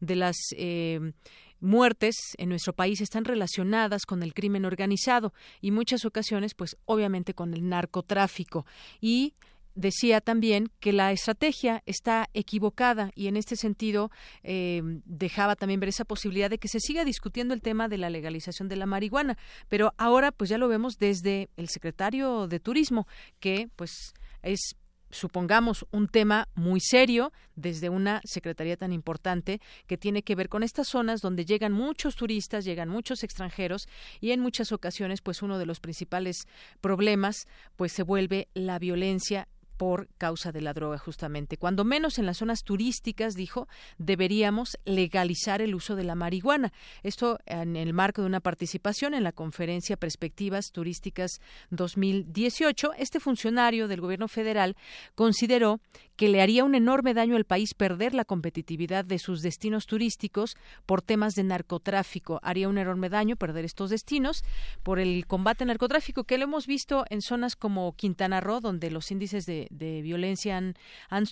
de las eh, muertes en nuestro país están relacionadas con el crimen organizado y muchas ocasiones pues obviamente con el narcotráfico y decía también que la estrategia está equivocada y en este sentido eh, dejaba también ver esa posibilidad de que se siga discutiendo el tema de la legalización de la marihuana. Pero ahora pues ya lo vemos desde el secretario de turismo que pues es supongamos un tema muy serio desde una secretaría tan importante que tiene que ver con estas zonas donde llegan muchos turistas, llegan muchos extranjeros y en muchas ocasiones pues uno de los principales problemas pues se vuelve la violencia por causa de la droga justamente. Cuando menos en las zonas turísticas, dijo, deberíamos legalizar el uso de la marihuana. Esto en el marco de una participación en la conferencia Perspectivas Turísticas 2018. Este funcionario del gobierno federal consideró que le haría un enorme daño al país perder la competitividad de sus destinos turísticos por temas de narcotráfico. Haría un enorme daño perder estos destinos por el combate al narcotráfico que lo hemos visto en zonas como Quintana Roo, donde los índices de de, violencia han,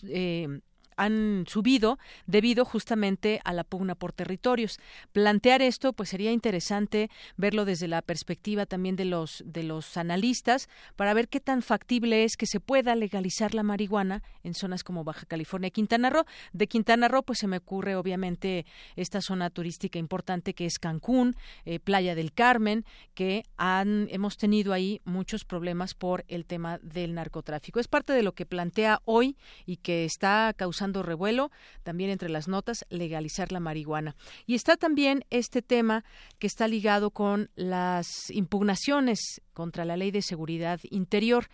eh, han subido debido justamente a la pugna por territorios. Plantear esto, pues sería interesante verlo desde la perspectiva también de los de los analistas para ver qué tan factible es que se pueda legalizar la marihuana en zonas como Baja California y Quintana Roo. De Quintana Roo, pues se me ocurre obviamente esta zona turística importante que es Cancún, eh, Playa del Carmen, que han hemos tenido ahí muchos problemas por el tema del narcotráfico. Es parte de lo que plantea hoy y que está causando revuelo también entre las notas legalizar la marihuana. Y está también este tema que está ligado con las impugnaciones contra la ley de seguridad interior.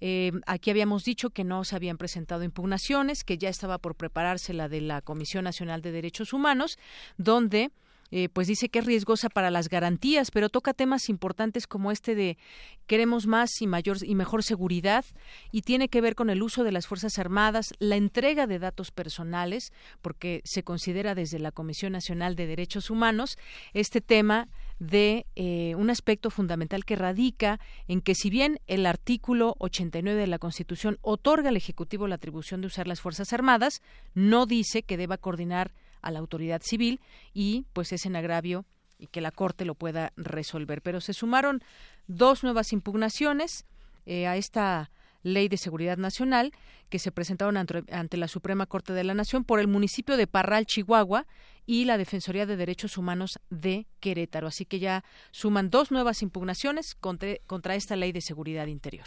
Eh, aquí habíamos dicho que no se habían presentado impugnaciones, que ya estaba por prepararse la de la Comisión Nacional de Derechos Humanos, donde eh, pues dice que es riesgosa para las garantías, pero toca temas importantes como este de queremos más y mayor y mejor seguridad y tiene que ver con el uso de las Fuerzas Armadas, la entrega de datos personales, porque se considera desde la Comisión Nacional de Derechos Humanos este tema de eh, un aspecto fundamental que radica en que si bien el artículo 89 de la Constitución otorga al Ejecutivo la atribución de usar las Fuerzas Armadas, no dice que deba coordinar a la autoridad civil y pues es en agravio y que la Corte lo pueda resolver. Pero se sumaron dos nuevas impugnaciones eh, a esta ley de seguridad nacional que se presentaron ante, la Suprema Corte de la Nación por el municipio de Parral, Chihuahua, y la Defensoría de Derechos Humanos de Querétaro. Así que ya suman dos nuevas impugnaciones contra esta ley de seguridad interior.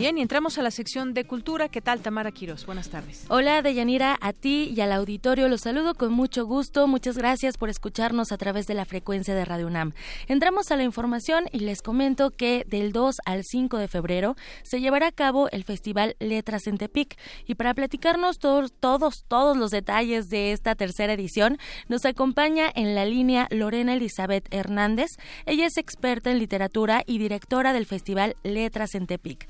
Bien, y entramos a la sección de cultura. ¿Qué tal, Tamara Quiros? Buenas tardes. Hola, Deyanira, a ti y al auditorio los saludo con mucho gusto. Muchas gracias por escucharnos a través de la frecuencia de Radio UNAM. Entramos a la información y les comento que del 2 al 5 de febrero se llevará a cabo el Festival Letras en Tepic. Y para platicarnos todos, todos, todos los detalles de esta tercera edición, nos acompaña en la línea Lorena Elizabeth Hernández. Ella es experta en literatura y directora del Festival Letras en Tepic.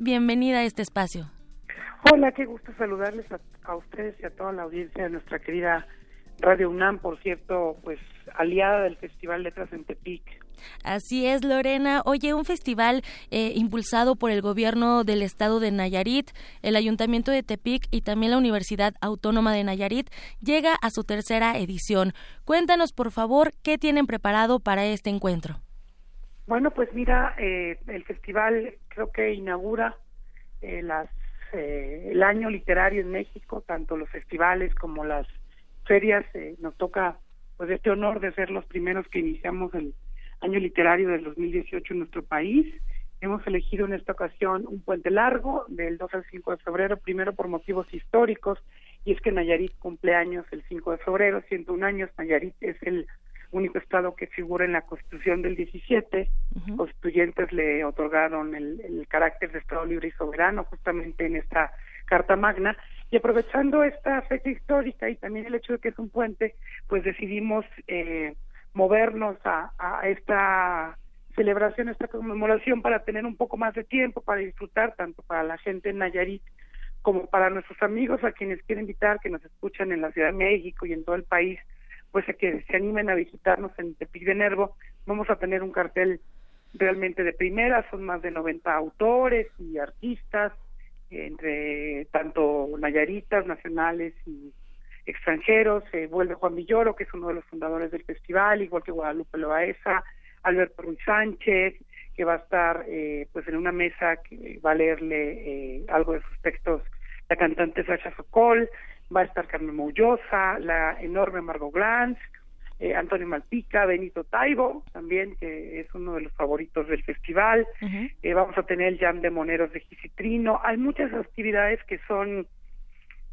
Bienvenida a este espacio. Hola, qué gusto saludarles a, ustedes y a toda la audiencia de nuestra querida Radio UNAM, por cierto, pues aliada del Festival Letras en Tepic. Así es, Lorena. Oye, un festival eh, impulsado por el gobierno del estado de Nayarit, el ayuntamiento de Tepic y también la Universidad Autónoma de Nayarit llega a su tercera edición. Cuéntanos, por favor, qué tienen preparado para este encuentro. Bueno, pues mira, eh, el festival creo que inaugura eh, eh, el año literario en México, tanto los festivales como las ferias. nos toca pues este honor de ser los primeros que iniciamos el año literario del 2018 en nuestro país. Hemos elegido en esta ocasión un puente largo del 2 al 5 de febrero, primero por motivos históricos, y es que Nayarit cumple años el 5 de febrero, 101 años. Nayarit es el único estado que figura en la Constitución del 17. Constituyentes le otorgaron el, carácter de Estado libre y soberano justamente en esta Carta Magna. Y aprovechando esta fecha histórica y también el hecho de que es un puente, pues decidimos eh, movernos a, a esta celebración, esta conmemoración para tener un poco más de tiempo para disfrutar, tanto para la gente en Nayarit como para nuestros amigos a quienes quiero invitar, que nos escuchan en la Ciudad de México y en todo el país, pues a que se animen a visitarnos en Tepic de Nervo. Vamos a tener un cartel realmente de primera, son más de 90 autores y artistas, entre tanto nayaritas, nacionales y extranjeros. Se vuelve Juan Villoro, que es uno de los fundadores del festival, igual que Guadalupe Loaesa, Alberto Ruiz Sánchez, que va a estar eh, pues en una mesa que va a leerle eh, algo de sus textos la cantante Sacha Sokol, va a estar Carmen Moullosa, la enorme Margot Glantz, eh, Antonio Malpica, Benito Taibo, también, que es uno de los favoritos del festival. eh, vamos a tener el Jam de Moneros de Gisitrino. Hay muchas actividades que son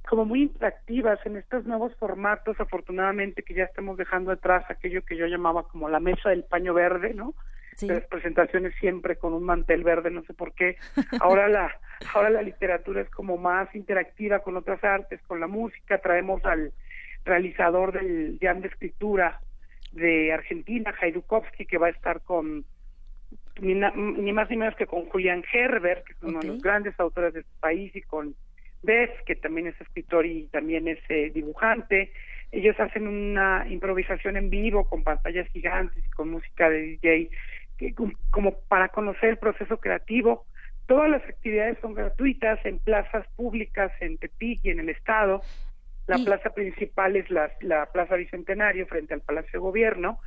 como muy interactivas en estos nuevos formatos, afortunadamente que ya estamos dejando atrás aquello que yo llamaba como la mesa del paño verde, ¿no? Las presentaciones siempre con un mantel verde, no sé por qué. *laughs* Ahora la, ahora la literatura es como más interactiva con otras artes, con la música. Traemos al realizador del jam de escritura de Argentina, Haidukovsky, que va a estar con ni, ni, más ni menos que con Julián Herbert, que es uno de los grandes autores de este país, y con Beth, que también es escritor y también es eh, dibujante. Ellos hacen una improvisación en vivo con pantallas gigantes y con música de DJ, que, como para conocer el proceso creativo. Todas las actividades son gratuitas en plazas públicas en Tepic y en el Estado. La plaza principal es la, la, Plaza Bicentenario frente al Palacio de Gobierno.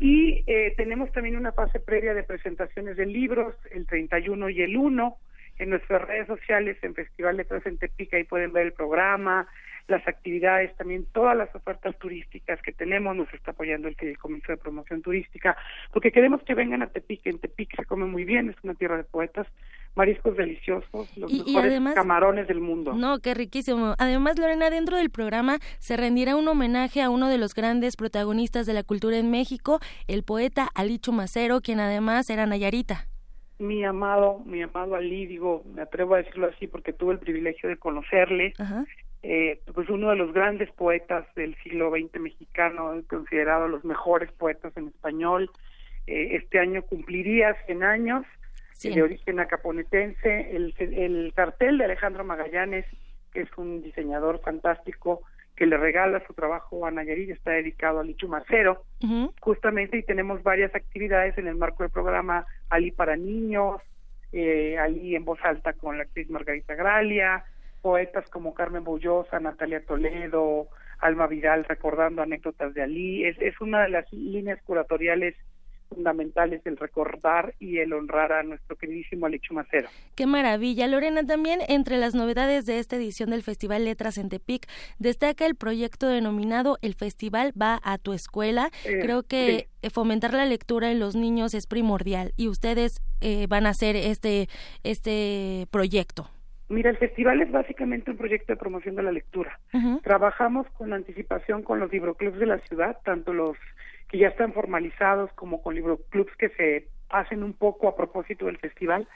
Y eh, tenemos también una fase previa de presentaciones de libros, el 31 y el 1, en nuestras redes sociales, en Festival Letras en Tepic, ahí pueden ver el programa, las actividades, también todas las ofertas turísticas que tenemos, nos está apoyando el Fideicomiso de Promoción Turística, porque queremos que vengan a Tepic, en Tepic se come muy bien, es una tierra de poetas, mariscos deliciosos, los mejores camarones del mundo. No, qué riquísimo. Además, Lorena, dentro del programa se rendirá un homenaje a uno de los grandes protagonistas de la cultura en México, el poeta Alicho Macero, quien además era Nayarita mi amado, mi amado Ali, digo, me atrevo a decirlo así porque tuve el privilegio de conocerle, eh, pues uno de los grandes poetas del siglo XX mexicano, considerado los mejores poetas en español. Eh, este año cumpliría 100 años, de origen acaponetense. El, el cartel de Alejandro Magallanes, que es un diseñador fantástico, que le regala su trabajo a Nayarit, está dedicado a Lichu Macero, justamente, y tenemos varias actividades en el marco del programa Ali para Niños, eh, Ali en voz alta con la actriz Margarita Gralia, poetas como Carmen Bollosa, Natalia Toledo, Alma Vidal recordando anécdotas de Ali. Es, es una de las líneas curatoriales fundamentales el recordar y el honrar a nuestro queridísimo Alecho Macero. Qué maravilla. Lorena, también entre las novedades de esta edición del Festival Letras en Tepic, destaca el proyecto denominado El Festival va a tu escuela. Eh, Creo que fomentar la lectura en los niños es primordial y ustedes eh, van a hacer este, este proyecto. Mira, el festival es básicamente un proyecto de promoción de la lectura. Trabajamos con anticipación con los libroclubs de la ciudad, tanto los que ya están formalizados como con libroclubs que se hacen un poco a propósito del festival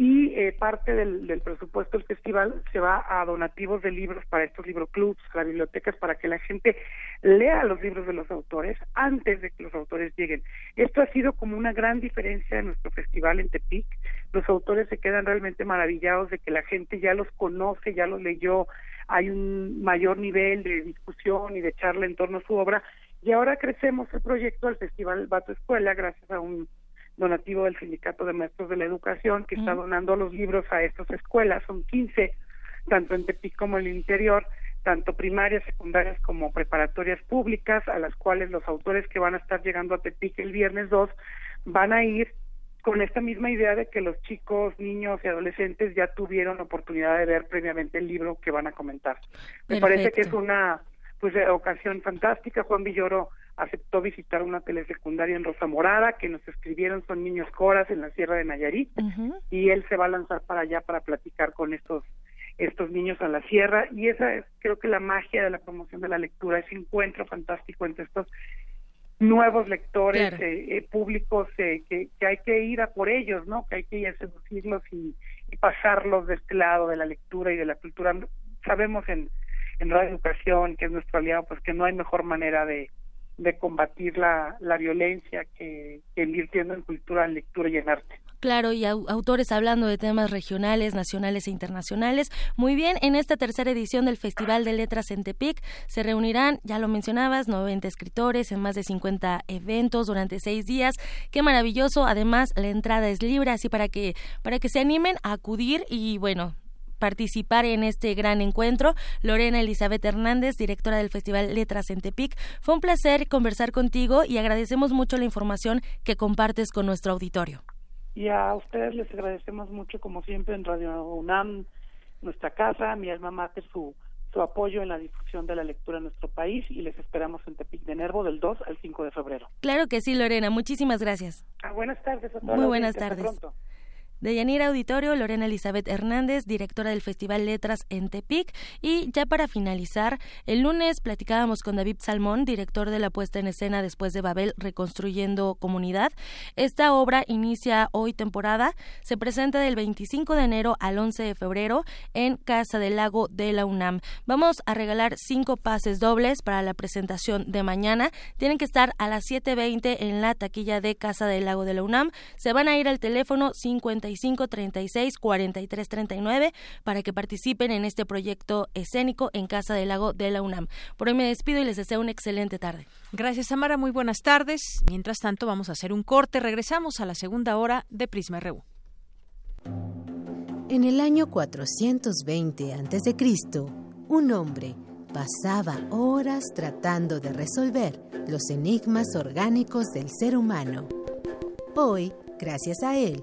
y eh, parte del, del, presupuesto del festival se va a donativos de libros para estos libroclubs, para bibliotecas, para que la gente lea los libros de los autores antes de que los autores lleguen. Esto ha sido como una gran diferencia en nuestro festival en Tepic. Los autores se quedan realmente maravillados de que la gente ya los conoce, ya los leyó, hay un mayor nivel de discusión y de charla en torno a su obra. Y ahora crecemos el proyecto al Festival Bato Escuela gracias a un donativo del Sindicato de Maestros de la Educación que está donando los libros a estas escuelas, son 15, tanto en Tepic como en el interior, tanto primarias, secundarias como preparatorias públicas, a las cuales los autores que van a estar llegando a Tepic el viernes 2 van a ir con esta misma idea de que los chicos, niños y adolescentes ya tuvieron oportunidad de ver previamente el libro que van a comentar. Me parece que es una pues ocasión fantástica. Juan Villoro aceptó visitar una telesecundaria en Rosa Morada, que nos escribieron son niños coras en la Sierra de Nayarit, y él se va a lanzar para allá para platicar con estos estos niños a la sierra y esa es creo que la magia de la promoción de la lectura ese encuentro fantástico entre estos nuevos lectores eh, eh, públicos eh, que, que, hay que ir a por ellos no que hay que ir a seducirlos y, y pasarlos de este lado de la lectura y de la cultura. Sabemos en en Radio Educación que es nuestro aliado pues que no hay mejor manera de de combatir la, la violencia que, invirtiendo en cultura, en lectura y en arte. Claro, y autores hablando de temas regionales, nacionales e internacionales. Muy bien, en esta tercera edición del Festival de Letras en Tepic se reunirán, ya lo mencionabas, 90 escritores en más de 50 eventos durante seis días. Qué maravilloso. Además, la entrada es libre, así para que, para que se animen a acudir y bueno, participar en este gran encuentro. Lorena Elizabeth Hernández, directora del Festival Letras en Tepic. Fue un placer conversar contigo y agradecemos mucho la información que compartes con nuestro auditorio. Y a ustedes les agradecemos mucho, como siempre, en Radio UNAM, nuestra casa, mi alma mater, su, su apoyo en la difusión de la lectura en nuestro país y les esperamos en Tepic de Nervo del 2 al 5 de febrero. Claro que sí, Lorena. Muchísimas gracias. Ah, buenas tardes a todos. Muy buenas tardes. De Yanira Auditorio, Lorena Elizabeth Hernández, directora del Festival Letras en Tepic. Y ya para finalizar, el lunes platicábamos con David Salmón, director de la puesta en escena después de Babel, Reconstruyendo Comunidad. Esta obra inicia hoy temporada, se presenta del 25 de enero al 11 de febrero en Casa del Lago de la UNAM. Vamos a regalar cinco pases dobles para la presentación de mañana. Tienen que estar a las 7.20 en la taquilla de Casa del Lago de la UNAM. Se van a ir al teléfono 50 55 36 43 39 para que participen en este proyecto escénico en Casa del Lago de la UNAM. Por hoy me despido y les deseo una excelente tarde. Gracias, Amara. Muy buenas tardes. Mientras tanto, vamos a hacer un corte. Regresamos a la segunda hora de Prisma RU. En el año 420 a.C., un hombre pasaba horas tratando de resolver los enigmas orgánicos del ser humano. Hoy, gracias a él,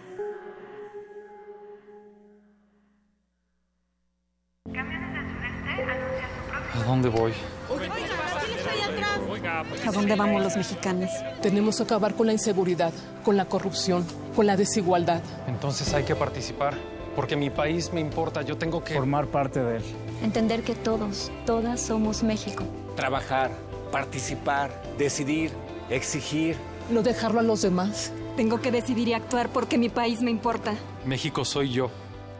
¿A dónde voy? ¿A dónde vamos los mexicanos? Tenemos que acabar con la inseguridad, con la corrupción, con la desigualdad. Entonces hay que participar, porque mi país me importa, yo tengo que... Formar parte de él. Entender que todos, todas somos México. Trabajar, participar, decidir, exigir. No dejarlo a los demás. Tengo que decidir y actuar porque mi país me importa. México soy yo.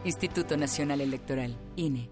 Instituto Nacional Electoral, INE.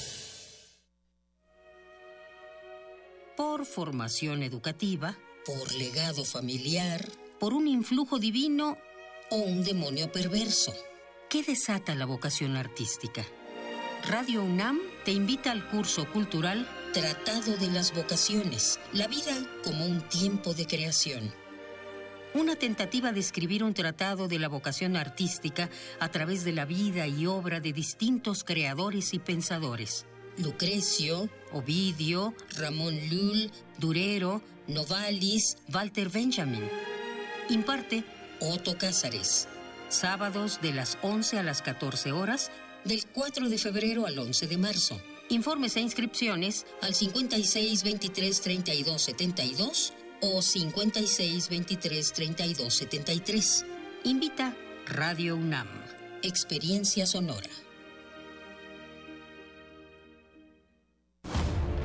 Por formación educativa, por legado familiar, por un influjo divino o un demonio perverso. ¿Qué desata la vocación artística? Radio UNAM te invita al curso cultural Tratado de las Vocaciones, la vida como un tiempo de creación. Una tentativa de escribir un tratado de la vocación artística a través de la vida y obra de distintos creadores y pensadores. Lucrecio, Ovidio, Ramón Lull, Durero, Novalis, Walter Benjamin. Imparte Otto Cázares. Sábados de las 11 a las 14 horas, del 4 de febrero al 11 de marzo. Informes e inscripciones al 56 23 32 72 o 56 23 32 73. Invita Radio UNAM. Experiencia sonora.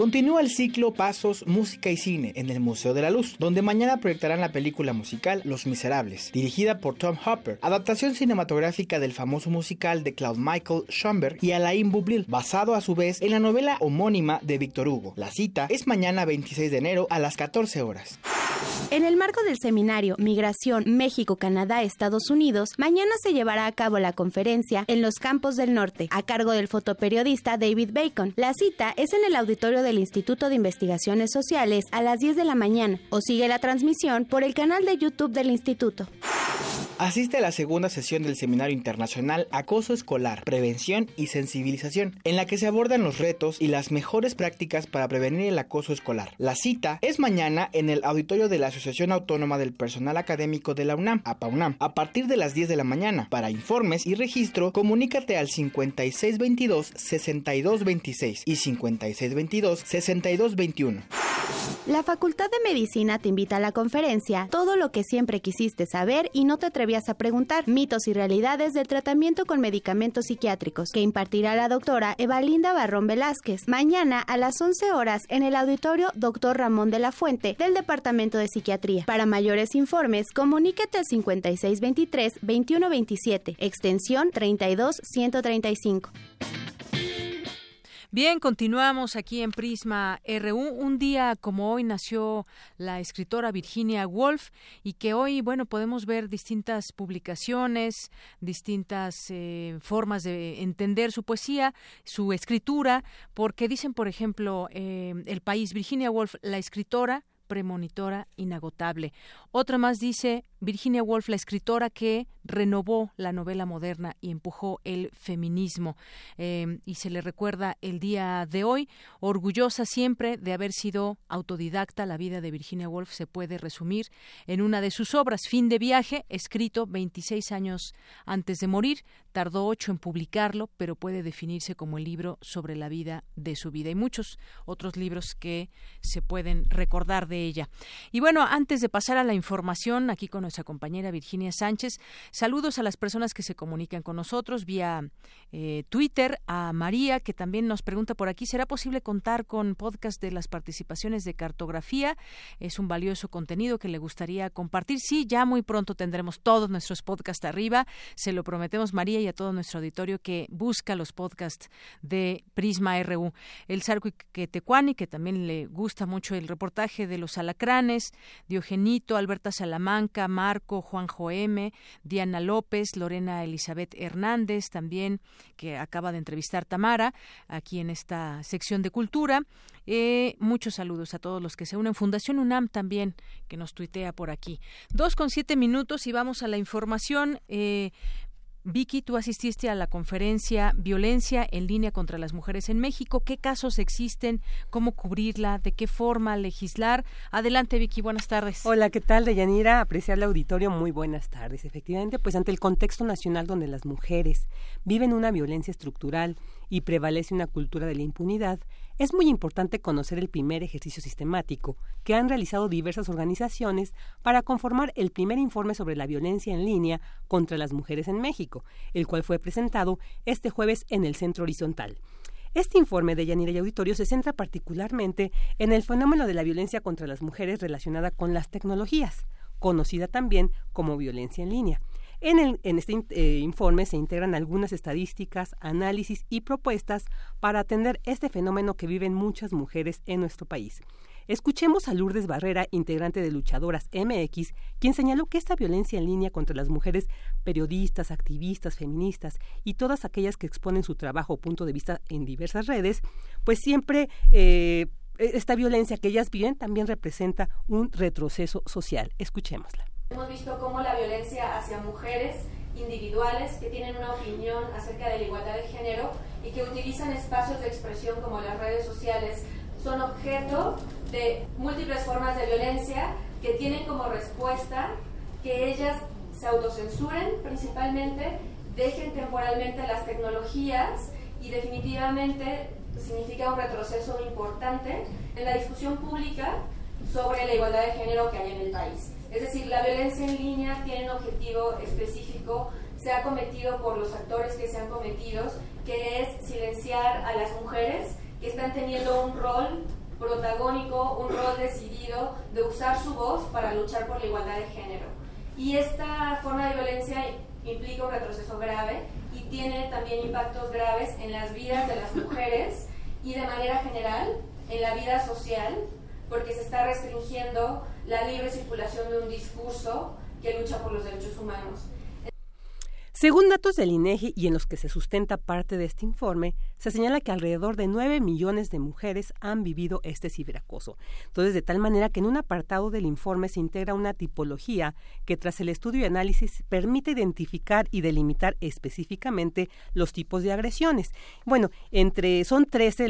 Continúa el ciclo Pasos, Música y Cine en el Museo de la Luz, donde mañana proyectarán la película musical Los Miserables, dirigida por Tom Hopper, adaptación cinematográfica del famoso musical de Claude Michael Schoenberg y Alain Boublil, basado a su vez en la novela homónima de Víctor Hugo. La cita es mañana 26 de enero a las 14 horas. En el marco del seminario Migración México, Canadá, Estados Unidos, mañana se llevará a cabo la conferencia en los campos del norte, a cargo del fotoperiodista David Bacon. La cita es en el auditorio del Instituto de Investigaciones Sociales a las 10 de la mañana o sigue la transmisión por el canal de YouTube del instituto. Asiste a la segunda sesión del Seminario Internacional Acoso Escolar, Prevención y Sensibilización, en la que se abordan los retos y las mejores prácticas para prevenir el acoso escolar. La cita es mañana en el auditorio de la Asociación Autónoma del Personal Académico de la UNAM, APAUNAM, a partir de las 10 de la mañana. Para informes y registro, comunícate al 5622-6226 y 5622-6221. La Facultad de Medicina te invita a la conferencia Todo lo que siempre quisiste saber y no te atrevías a preguntar, mitos y realidades del tratamiento con medicamentos psiquiátricos, que impartirá la doctora Evalinda Barrón Velázquez, mañana a las 11 horas en el auditorio Dr. Ramón de la Fuente del Departamento de Psiquiatría. Para mayores informes, comuníquete al 5623-2127, extensión 32135. Bien, continuamos aquí en Prisma RU. Un día como hoy nació la escritora Virginia Woolf y que hoy, bueno, podemos ver distintas publicaciones, distintas eh, formas de entender su poesía, su escritura, porque dicen, por ejemplo, eh, el país, Virginia Woolf, la escritora, premonitora inagotable. Otra más dice Virginia Woolf, la escritora que renovó la novela moderna y empujó el feminismo. Eh, y se le recuerda el día de hoy, orgullosa siempre de haber sido autodidacta. La vida de Virginia Woolf se puede resumir en una de sus obras, Fin de viaje, escrito 26 años antes de morir. Tardó ocho en publicarlo, pero puede definirse como el libro sobre la vida de su vida y muchos otros libros que se pueden recordar de ella. Y bueno, antes de pasar a la información, aquí con nuestra compañera Virginia Sánchez, saludos a las personas que se comunican con nosotros vía eh, Twitter, a María, que también nos pregunta por aquí, ¿será posible contar con podcast de las participaciones de cartografía? Es un valioso contenido que le gustaría compartir. Sí, ya muy pronto tendremos todos nuestros podcasts arriba. Se lo prometemos, María, y a todo nuestro auditorio que busca los podcasts de Prisma RU. El Sarco Quetecuani, que también le gusta mucho el reportaje de los alacranes, Diogenito, Alberta Salamanca, Marco, Juanjo M, Diana López, Lorena Elizabeth Hernández, también que acaba de entrevistar Tamara aquí en esta sección de cultura. Eh, muchos saludos a todos los que se unen. Fundación UNAM también, que nos tuitea por aquí. Dos con siete minutos y vamos a la información. Eh, Vicky, tú asististe a la conferencia Violencia en línea contra las mujeres en México. ¿Qué casos existen? ¿Cómo cubrirla? ¿De qué forma legislar? Adelante, Vicky, buenas tardes. Hola, ¿qué tal, Deyanira? Apreciable auditorio, muy buenas tardes. Efectivamente, pues ante el contexto nacional donde las mujeres viven una violencia estructural y prevalece una cultura de la impunidad, es muy importante conocer el primer ejercicio sistemático que han realizado diversas organizaciones para conformar el primer informe sobre la violencia en línea contra las mujeres en México, el cual fue presentado este jueves en el Centro Horizontal. Este informe de Yanira y Auditorio se centra particularmente en el fenómeno de la violencia contra las mujeres relacionada con las tecnologías, conocida también como violencia en línea. En, este eh, informe se integran algunas estadísticas, análisis y propuestas para atender este fenómeno que viven muchas mujeres en nuestro país. Escuchemos a Lourdes Barrera, integrante de Luchadoras MX, quien señaló que esta violencia en línea contra las mujeres periodistas, activistas, feministas y todas aquellas que exponen su trabajo o punto de vista en diversas redes, pues siempre eh, esta violencia que ellas viven también representa un retroceso social. Escuchémosla. Hemos visto cómo la violencia hacia mujeres individuales que tienen una opinión acerca de la igualdad de género y que utilizan espacios de expresión como las redes sociales son objeto de múltiples formas de violencia que tienen como respuesta que ellas se autocensuren principalmente, dejen temporalmente las tecnologías y definitivamente significa un retroceso importante en la discusión pública sobre la igualdad de género que hay en el país. Es decir, la violencia en línea tiene un objetivo específico, se ha cometido por los actores que se han cometido, que es silenciar a las mujeres que están teniendo un rol protagónico, un rol decidido de usar su voz para luchar por la igualdad de género. Y esta forma de violencia implica un retroceso grave y tiene también impactos graves en las vidas de las mujeres y de manera general en la vida social, porque se está restringiendo la libre circulación de un discurso que lucha por los derechos humanos. Según datos del INEGI y en los que se sustenta parte de este informe, se señala que alrededor de 9 millones de mujeres han vivido este ciberacoso. Entonces, de tal manera que en un apartado del informe se integra una tipología que tras el estudio y análisis permite identificar y delimitar específicamente los tipos de agresiones. Bueno, entre son 13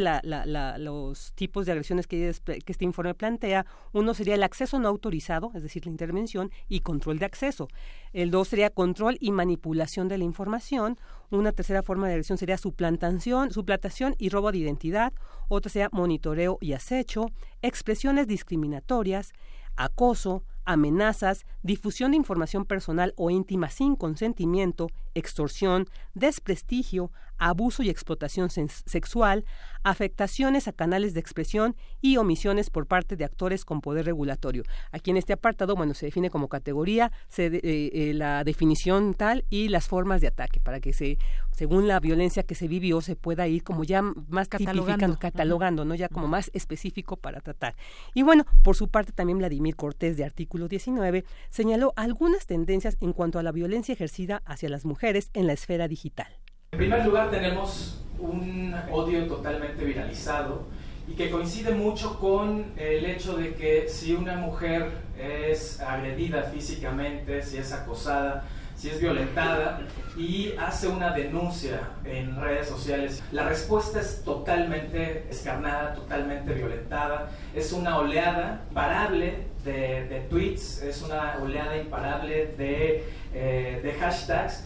los tipos de agresiones que este informe plantea. Uno sería el acceso no autorizado, es decir, la intervención y control de acceso. El dos sería control y manipulación de la información. Una tercera forma de agresión sería suplantación, suplantación y robo de identidad. Otra sería monitoreo y acecho, expresiones discriminatorias, acoso, amenazas, difusión de información personal o íntima sin consentimiento, extorsión, desprestigio, abuso y explotación sexual, afectaciones a canales de expresión y omisiones por parte de actores con poder regulatorio. Aquí en este apartado, bueno, se define como categoría se, eh, eh, la definición tal y las formas de ataque para que se, según la violencia que se vivió, se pueda ir como ya más catalogando, catalogando, ¿no? Ya como más específico para tratar. Y bueno, por su parte también Vladimir Cortés de artículo 19 señaló algunas tendencias en cuanto a la violencia ejercida hacia las mujeres en la esfera digital. En primer lugar tenemos un odio totalmente viralizado y que coincide mucho con el hecho de que si una mujer es agredida físicamente, si es acosada, si es violentada y hace una denuncia en redes sociales, la respuesta es totalmente escarnada, totalmente violentada, es una oleada imparable de, tweets, es una oleada imparable de, eh, de hashtags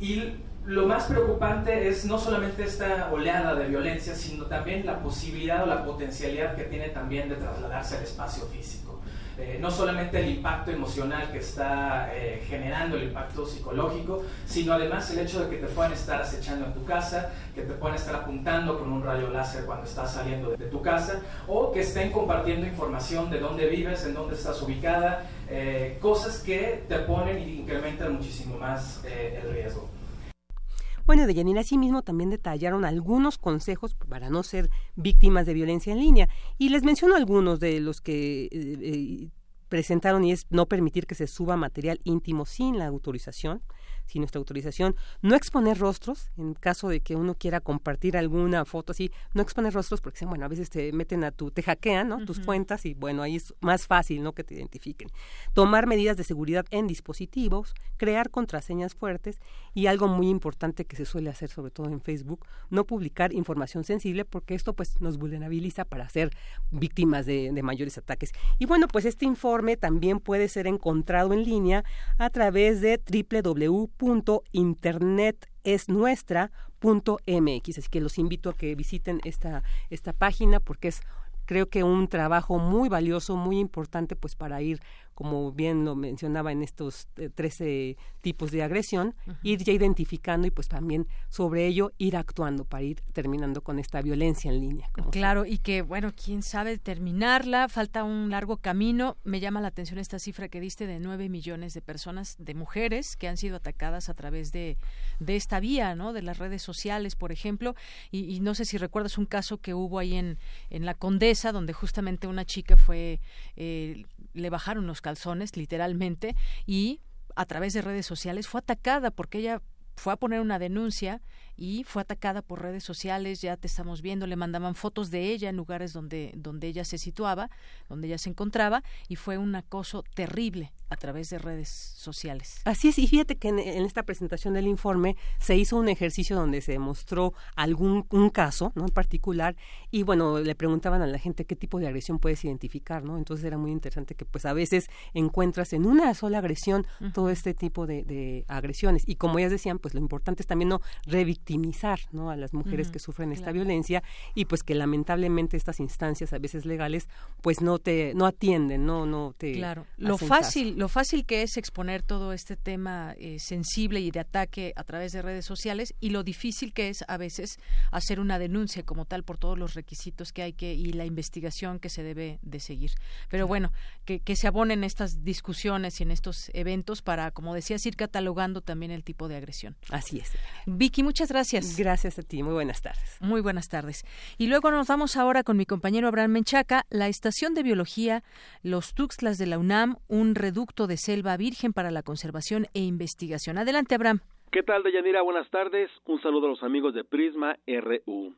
y lo más preocupante es no solamente esta oleada de violencia, sino también la posibilidad o la potencialidad que tiene también de trasladarse al espacio físico. Eh, no solamente el impacto emocional que está eh, generando, el impacto psicológico, sino además el hecho de que te puedan estar acechando en tu casa, que te puedan estar apuntando con un rayo láser cuando estás saliendo de, tu casa, o que estén compartiendo información de dónde vives, en dónde estás ubicada, eh, cosas que te ponen y incrementan muchísimo más el riesgo. Bueno, de Yanira asimismo también detallaron algunos consejos para no ser víctimas de violencia en línea. Y les menciono algunos de los que eh, eh, presentaron y es no permitir que se suba material íntimo sin la autorización, sin nuestra autorización, no exponer rostros, en caso de que uno quiera compartir alguna foto así, no exponer rostros porque bueno, a veces te meten a tu, te hackean, ¿no? Tus cuentas y bueno, ahí es más fácil, ¿no? Que te identifiquen. Tomar medidas de seguridad en dispositivos, crear contraseñas fuertes y algo muy importante que se suele hacer sobre todo en Facebook, no publicar información sensible porque esto pues nos vulnerabiliza para ser víctimas de, de mayores ataques. Y bueno, pues este informe también puede ser encontrado en línea a través de www www.internetesnuestra.mx. Así que los invito a que visiten esta, esta página porque es creo que un trabajo muy valioso, muy importante, pues para ir como bien lo mencionaba en estos 13 eh, tipos de agresión, ir ya identificando y pues también sobre ello ir actuando para ir terminando con esta violencia en línea. claro, y que bueno, quién sabe terminarla, falta un largo camino. Me llama la atención esta cifra que diste de 9 millones de personas, de mujeres que han sido atacadas a través de, de esta vía, ¿no? De las redes sociales, por ejemplo. Y, no sé si recuerdas un caso que hubo ahí en, en La Condesa, donde justamente una chica fue... Eh, le bajaron los calzones, literalmente, y a través de redes sociales fue atacada porque ella fue a poner una denuncia y fue atacada por redes sociales, ya te estamos viendo, le mandaban fotos de ella en lugares donde, donde ella se situaba, donde ella se encontraba, y fue un acoso terrible a través de redes sociales. Así es, y fíjate que en, esta presentación del informe se hizo un ejercicio donde se demostró algún un caso, ¿no? En particular, y bueno, le preguntaban a la gente qué tipo de agresión puedes identificar, ¿no? Entonces era muy interesante que pues a veces encuentras en una sola agresión todo este tipo de, de, agresiones. Y como ellas decían, pues lo importante es también no revictimizar, ¿no? A las mujeres que sufren esta violencia y pues que lamentablemente estas instancias a veces legales pues no te no atienden, no no te Claro, lo fácil lo fácil que es exponer todo este tema eh, sensible y de ataque a través de redes sociales y lo difícil que es a veces hacer una denuncia como tal por todos los requisitos que hay que y la investigación que se debe de seguir. Pero bueno, que, que se abonen estas discusiones y en estos eventos para, como decías, ir catalogando también el tipo de agresión. Así es. Vicky, muchas gracias. Gracias a ti. Muy buenas tardes. Muy buenas tardes. Y luego nos vamos ahora con mi compañero Abraham Menchaca, la Estación de Biología, los Tuxtlas de la UNAM, un reducto de selva virgen para la conservación e investigación. Adelante, Abraham. ¿Qué tal, Deyanira? Buenas tardes. Un saludo a los amigos de Prisma RU.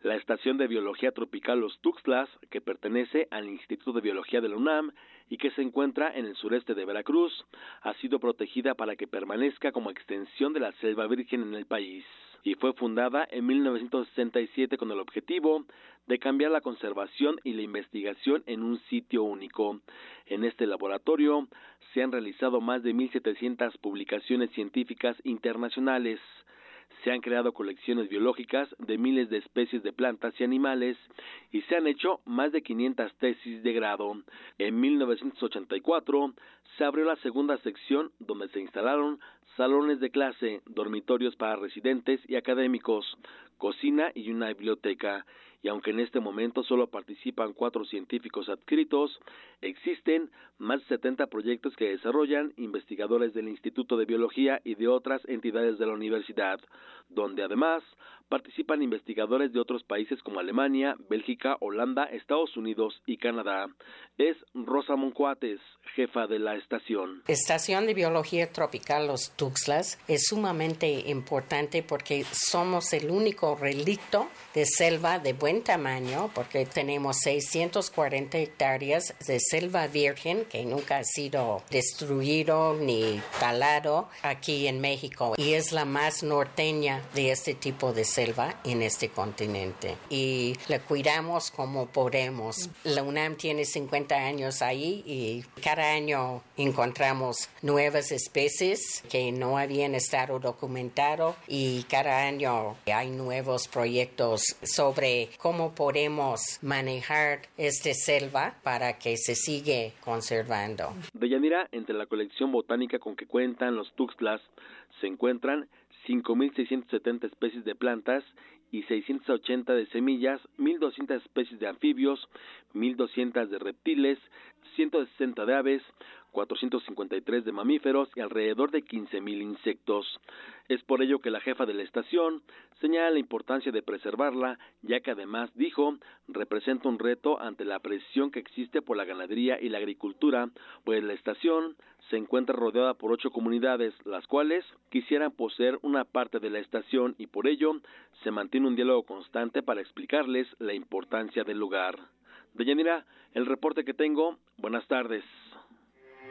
La Estación de Biología Tropical Los Tuxtlas, que pertenece al Instituto de Biología de la UNAM y que se encuentra en el sureste de Veracruz, ha sido protegida para que permanezca como extensión de la selva virgen en el país y fue fundada en 1967 con el objetivo de cambiar la conservación y la investigación en un sitio único. En este laboratorio se han realizado más de 1.700 publicaciones científicas internacionales se han creado colecciones biológicas de miles de especies de plantas y animales y se han hecho más de 500 tesis de grado. En 1984 se abrió la segunda sección donde se instalaron salones de clase, dormitorios para residentes y académicos, cocina y una biblioteca y aunque en este momento solo participan cuatro científicos adscritos, existen más de 70 proyectos que desarrollan investigadores del Instituto de Biología y de otras entidades de la universidad, donde además participan investigadores de otros países como Alemania, Bélgica, Holanda, Estados Unidos y Canadá. Es Rosa Moncuates, jefa de la estación. Estación de Biología Tropical Los Tuxtlas es sumamente importante porque somos el único relicto de selva de tamaño, porque tenemos 640 hectáreas de selva virgen que nunca ha sido destruido ni talado aquí en México y es la más norteña de este tipo de selva en este continente y la cuidamos como podemos. La UNAM tiene 50 años ahí y cada año encontramos nuevas especies que no habían estado documentadas y cada año hay nuevos proyectos sobre cómo podemos manejar esta selva para que se siga conservando. Deyanira, entre la colección botánica con que cuentan los Tuxtlas se encuentran 5.670 especies de plantas y 680 de semillas, 1.200 especies de anfibios, 1.200 de reptiles, 160 de aves, 453 de mamíferos y alrededor de 15.000 insectos. Es por ello que la jefa de la estación señala la importancia de preservarla, ya que además dijo representa un reto ante la presión que existe por la ganadería y la agricultura, pues la estación se encuentra rodeada por ocho comunidades, las cuales quisieran poseer una parte de la estación y por ello se mantiene un diálogo constante para explicarles la importancia del lugar. Deyanira, el reporte que tengo, buenas tardes.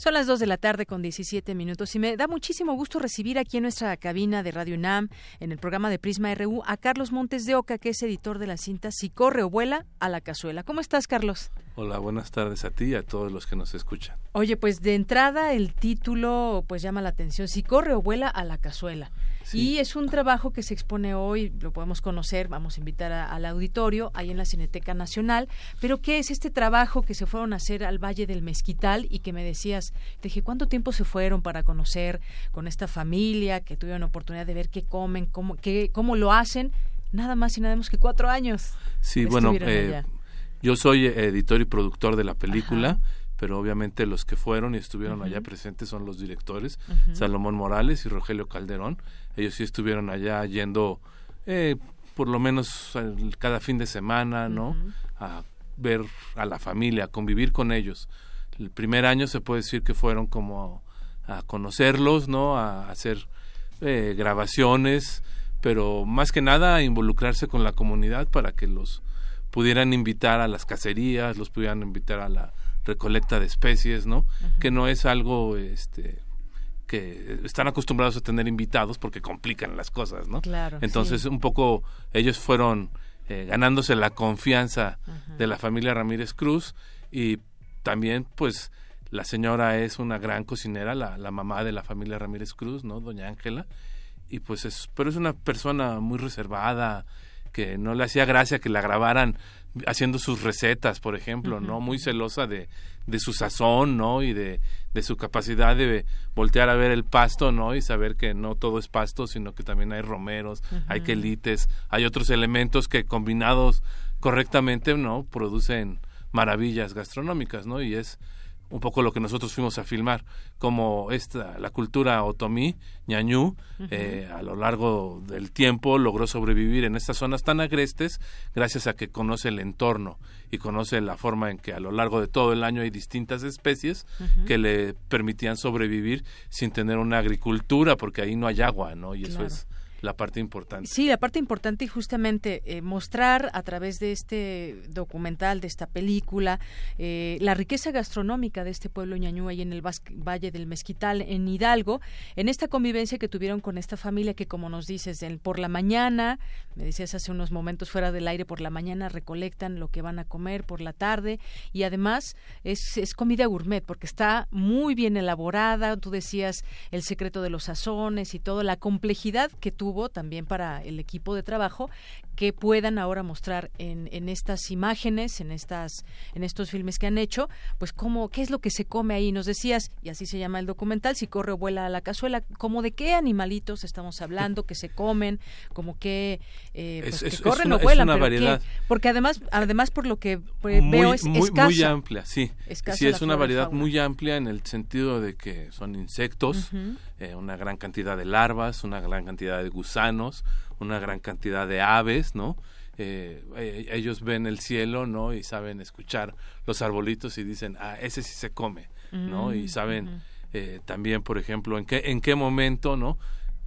Son las 2 de la tarde con 17 minutos y me da muchísimo gusto recibir aquí en nuestra cabina de Radio UNAM, en el programa de Prisma RU, a Carlos Montes de Oca, que es editor de la cinta Si corre o vuela a la cazuela. ¿Cómo estás, Carlos? Hola, buenas tardes a ti y a todos los que nos escuchan. Oye, pues de entrada el título pues llama la atención, Si corre o vuela a la cazuela. Y es un trabajo que se expone hoy, lo podemos conocer, vamos a invitar al auditorio, ahí en la Cineteca Nacional. Pero ¿qué es este trabajo que se fueron a hacer al Valle del Mezquital y que me decías, te dije, ¿cuánto tiempo se fueron para conocer con esta familia, que tuvieron oportunidad de ver qué comen, cómo, qué, cómo lo hacen? Nada más y nada menos que cuatro años. Sí, bueno, eh, yo soy editor y productor de la película pero obviamente los que fueron y estuvieron allá presentes son los directores, Salomón Morales y Rogelio Calderón. Ellos sí estuvieron allá yendo eh, por lo menos cada fin de semana, ¿no? A ver a la familia, a convivir con ellos. El primer año se puede decir que fueron como a conocerlos, ¿no? A hacer eh, grabaciones, pero más que nada a involucrarse con la comunidad para que los pudieran invitar a las cacerías, los pudieran invitar a la recolecta de especies, ¿no? Que no es algo, este, que están acostumbrados a tener invitados porque complican las cosas, ¿no? Claro. Entonces, un poco ellos fueron eh, ganándose la confianza de la familia Ramírez Cruz y también, pues, la señora es una gran cocinera, la, la mamá de la familia Ramírez Cruz, ¿no? Doña Ángela. Y pues es, pero es una persona muy reservada, que no le hacía gracia que la grabaran haciendo sus recetas, por ejemplo, ¿no? Muy celosa de, de su sazón, ¿no? Y de, de su capacidad de voltear a ver el pasto, ¿no? Y saber que no todo es pasto, sino que también hay romeros, hay quelites, hay otros elementos que combinados correctamente, ¿no? Producen maravillas gastronómicas, ¿no? Y es un poco lo que nosotros fuimos a filmar, como esta, la cultura otomí, ñañú, eh, a lo largo del tiempo logró sobrevivir en estas zonas tan agrestes gracias a que conoce el entorno y conoce la forma en que a lo largo de todo el año hay distintas especies que le permitían sobrevivir sin tener una agricultura, porque ahí no hay agua, ¿no? Y eso es la parte importante. Sí, la parte importante y justamente eh, mostrar a través de este documental, de esta película, eh, la riqueza gastronómica de este pueblo ñañú ahí en el Valle del Mezquital, en Hidalgo, en esta convivencia que tuvieron con esta familia que, como nos dices, por la mañana, me decías hace unos momentos fuera del aire, por la mañana recolectan lo que van a comer por la tarde y además es, es comida gourmet porque está muy bien elaborada, tú decías el secreto de los sazones y toda la complejidad que tú también para el equipo de trabajo que puedan ahora mostrar en, en estas imágenes, en estas, en estos filmes que han hecho, pues cómo, qué es lo que se come ahí. Nos decías, y así se llama el documental, si corre o vuela a la cazuela, como de qué animalitos estamos hablando, que se comen, como que, eh, pues, corren o vuelan, porque además, además por lo que pues, veo es muy, muy amplia, sí. sí, es una variedad muy amplia en el sentido de que son insectos, eh, una gran cantidad de larvas, una gran cantidad de gusanos, una gran cantidad de aves, ¿no? Eh, eh, ellos ven el cielo, ¿no? Y saben escuchar los arbolitos y dicen, ah, ese sí se come, ¿no? Y mm, saben eh, también, por ejemplo, en qué, en qué momento, ¿no?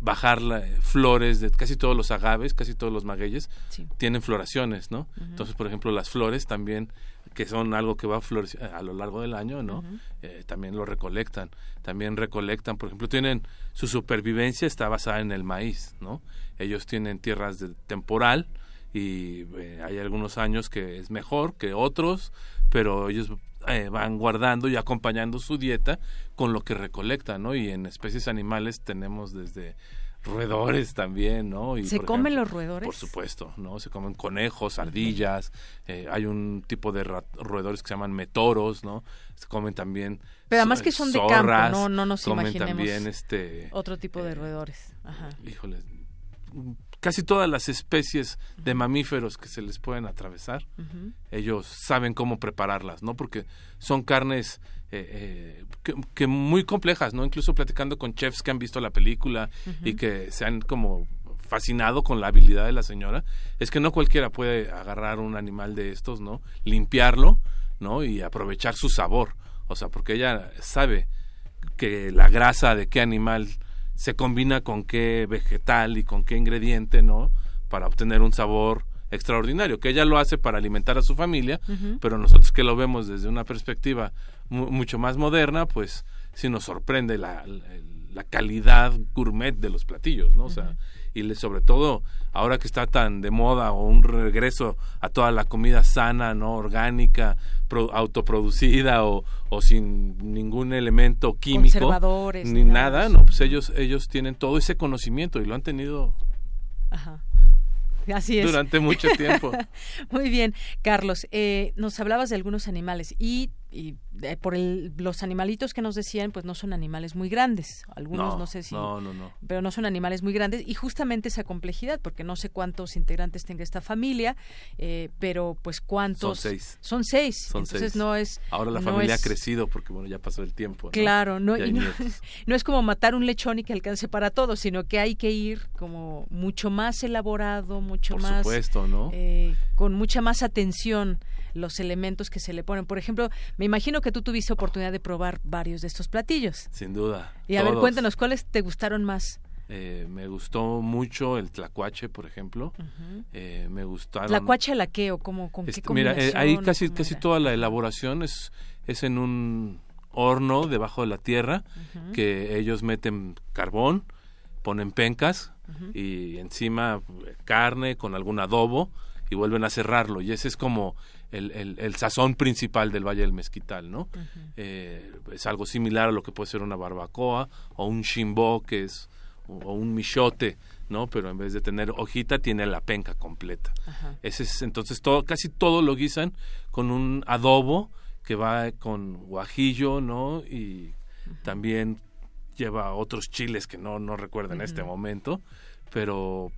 bajar flores de casi todos los agaves, casi todos los magueyes tienen floraciones, ¿no? Entonces, por ejemplo, las flores también que son algo que va a florecer a lo largo del año, ¿no? Eh, también lo recolectan. También recolectan, por ejemplo, tienen su supervivencia está basada en el maíz, ¿no? Ellos tienen tierras de temporal y eh, hay algunos años que es mejor que otros, pero ellos eh, van guardando y acompañando su dieta con lo que recolectan, ¿no? Y en especies animales tenemos desde roedores también, ¿no? ¿Se comen los roedores? Por supuesto, ¿no? Se comen conejos, ardillas, eh, hay un tipo de roedores que se llaman metoros, ¿no? Se comen también Pero además que son de campo, no, no nos comen imaginemos también este otro tipo de eh, roedores. Ajá. Híjole, casi todas las especies de mamíferos que se les pueden atravesar, ellos saben cómo prepararlas, ¿no? Porque son carnes eh, eh, que, muy complejas, ¿no? Incluso platicando con chefs que han visto la película y que se han como fascinado con la habilidad de la señora, es que no cualquiera puede agarrar un animal de estos, ¿no? Limpiarlo, ¿no? Y aprovechar su sabor. O sea, porque ella sabe que la grasa de qué animal se combina con qué vegetal y con qué ingrediente, ¿no? Para obtener un sabor extraordinario, que ella lo hace para alimentar a su familia, pero nosotros que lo vemos desde una perspectiva mucho más moderna, pues sí nos sorprende la, la, calidad gourmet de los platillos, ¿no? O sea, y sobre todo ahora que está tan de moda o un regreso a toda la comida sana, ¿no? Orgánica, autoproducida o, o, sin ningún elemento químico, ni nada, ¿no? Pues ellos, ellos tienen todo ese conocimiento y lo han tenido Ajá. Así es. Durante mucho tiempo. *laughs* Muy bien, Carlos. Eh, nos hablabas de algunos animales y, eh, por el, los animalitos que nos decían, pues no son animales muy grandes. Algunos no, sé si. No, no, no. Pero no son animales muy grandes. Y justamente esa complejidad, porque no sé cuántos integrantes tenga esta familia, eh, pero pues cuántos. Son seis. Son seis. Son Entonces seis. no es. Ahora la no familia es- ha crecido porque, bueno, ya pasó el tiempo. ¿no? Claro, no, y *laughs* no es como matar un lechón y que alcance para todos, sino que hay que ir como mucho más elaborado, mucho Por más supuesto, ¿no? eh, con mucha más atención los elementos que se le ponen. Por ejemplo, me imagino que tú tuviste oportunidad de probar varios de estos platillos. Sin duda. Y a ver, cuéntanos, ¿cuáles te gustaron más? Eh, me gustó mucho el tlacuache, por ejemplo. Eh, me gustaron. ¿La cuacha la qué o cómo, con Este, qué mira, eh, ahí casi casi toda la elaboración es es en un horno debajo de la tierra que ellos meten carbón, ponen pencas y encima eh, carne con algún adobo y vuelven a cerrarlo y ese es como el, el- el sazón principal del Valle del Mezquital, ¿no? Eh, es algo similar a lo que puede ser una barbacoa o un chimbó que es o un michote, ¿no? Pero en vez de tener hojita tiene la penca completa. Ese es entonces todo casi todo lo guisan con un adobo que va con guajillo, ¿no? Y también lleva otros chiles que no no recuerdo en este momento, pero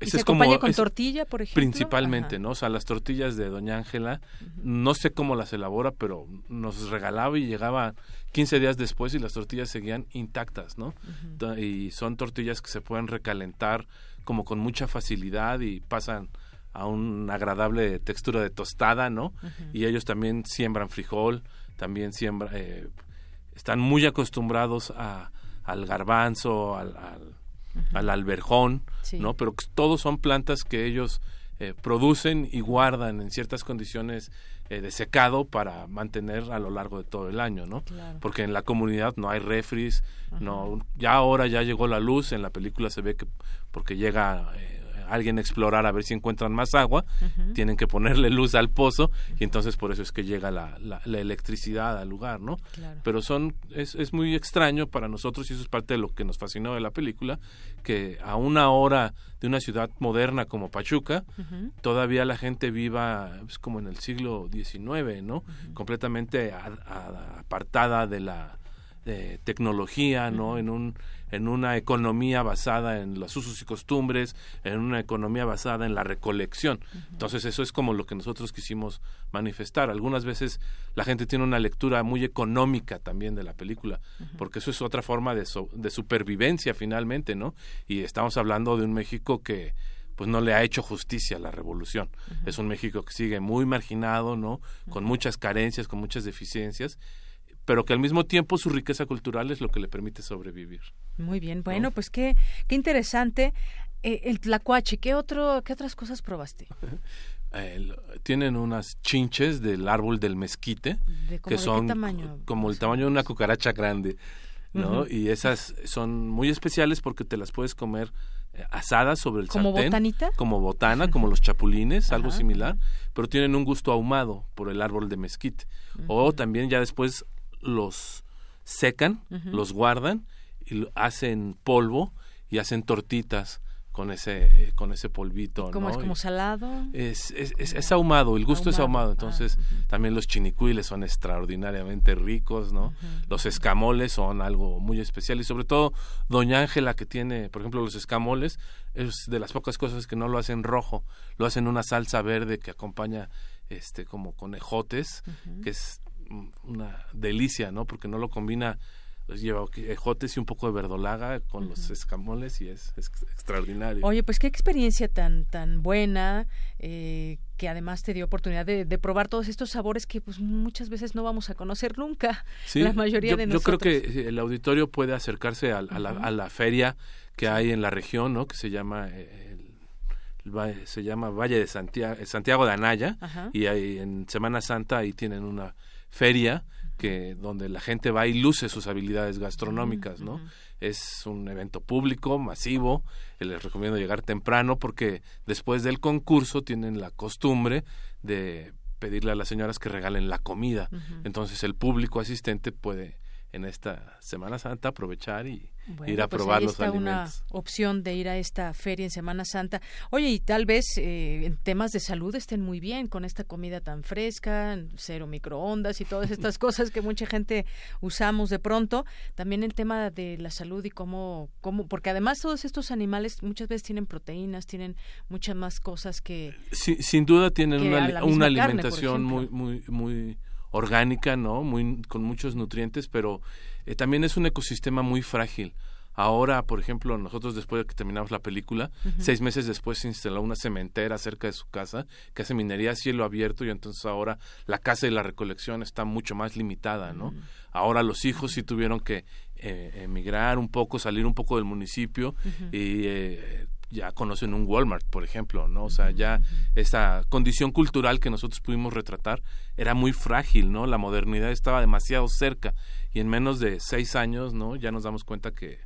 ¿Y ese se es como acompaña con es- tortilla, por ejemplo? Principalmente, Ajá. ¿no? O sea, las tortillas de Doña Ángela, no sé cómo las elabora, pero nos regalaba y llegaba 15 días después y las tortillas seguían intactas, ¿no? Y son tortillas que se pueden recalentar como con mucha facilidad y pasan a una agradable textura de tostada, ¿no? Y ellos también siembran frijol, también siembran, eh, están muy acostumbrados a, al garbanzo, al, al, al alberjón, Sí. ¿no? Pero todos son plantas que ellos eh, producen y guardan en ciertas condiciones eh, de secado para mantener a lo largo de todo el año, ¿no? Claro. Porque en la comunidad no hay refris, no, ya ahora ya llegó la luz, en la película se ve que porque llega eh, alguien a explorar a ver si encuentran más agua, tienen que ponerle luz al pozo y entonces por eso es que llega la, la, la electricidad al lugar, ¿no? Claro. Pero son es, es muy extraño para nosotros y eso es parte de lo que nos fascinó de la película, que a una hora de una ciudad moderna como Pachuca, todavía la gente viva pues, como en el siglo XIX, ¿no? Completamente a- a- apartada de la de tecnología, ¿no? En un en una economía basada en los usos y costumbres, en una economía basada en la recolección. Entonces eso es como lo que nosotros quisimos manifestar. Algunas veces la gente tiene una lectura muy económica también de la película, porque eso es otra forma de, so- de supervivencia finalmente, ¿no? Y estamos hablando de un México que pues no le ha hecho justicia a la revolución. Es un México que sigue muy marginado, ¿no? Con muchas carencias, con muchas deficiencias, pero que al mismo tiempo su riqueza cultural es lo que le permite sobrevivir. Muy bien, bueno, pues qué, qué interesante. Eh, el tlacuache, ¿qué, otro, ¿qué otras cosas probaste? *laughs* Eh, tienen unas chinches del árbol del mezquite ¿De cómo que son tamaño? como el tamaño de una cucaracha grande, ¿no? Y esas son muy especiales porque te las puedes comer eh, asadas sobre el ¿Como sartén, botanita? como botana, como los chapulines, algo similar, pero tienen un gusto ahumado por el árbol de mezquite. O también ya después los secan, los guardan y hacen polvo y hacen tortitas con ese eh, con ese polvito, ¿Cómo ¿no? es? ¿Como salado? es, es, es- es ahumado, el gusto es Ahumado, ahumado. Entonces, también los chinicuiles son extraordinariamente ricos, ¿no? Los escamoles son algo muy especial y sobre todo Doña Ángela que tiene, por ejemplo, los escamoles, es de las pocas cosas que no lo hacen rojo, lo hacen una salsa verde que acompaña este como con ejotes, que es una delicia, ¿no? Porque no lo combina pues, lleva ejotes y un poco de verdolaga con los escamoles y es, es extraordinario. Oye, pues qué experiencia tan tan buena eh, que además te dio oportunidad de, de probar todos estos sabores que pues muchas veces no vamos a conocer nunca. *laughs* Sí, la mayoría yo, de yo nosotros. creo que el auditorio puede acercarse a, la, Ujú. a la feria que hay en la región, ¿no? Que se llama eh, el- se llama Valle de Santiago, Santiago de Anaya Ajá. y ahí en Semana Santa ahí tienen una feria que donde la gente va y luce sus habilidades gastronómicas, ¿no? Es un evento público, masivo, eh, les recomiendo llegar temprano porque después del concurso tienen la costumbre de pedirle a las señoras que regalen la comida. Entonces el público asistente puede en esta Semana Santa aprovechar y ir a pues probar los está una opción de ir a esta feria en Semana Santa. Oye, y tal vez eh, en temas de salud estén muy bien con esta comida tan fresca, cero microondas y todas *laughs* estas cosas que mucha gente usamos de pronto. También el tema de la salud y cómo, cómo porque además todos estos animales muchas veces tienen proteínas, tienen muchas más cosas que... sin duda tienen una, una alimentación muy, muy, muy orgánica, ¿no? Muy, con muchos nutrientes, pero eh, también es un ecosistema muy frágil. Ahora, por ejemplo, nosotros después de que terminamos la película, seis meses después se instaló una cementera cerca de su casa que hace minería a cielo abierto y entonces ahora la casa de la recolección está mucho más limitada, ¿no? Ahora los hijos sí tuvieron que eh, emigrar un poco, salir un poco del municipio y eh, ya conocen un Walmart, por ejemplo, ¿no? O sea, ya esa condición cultural que nosotros pudimos retratar era muy frágil, ¿no? La modernidad estaba demasiado cerca y en menos de seis años, ¿no? Ya nos damos cuenta que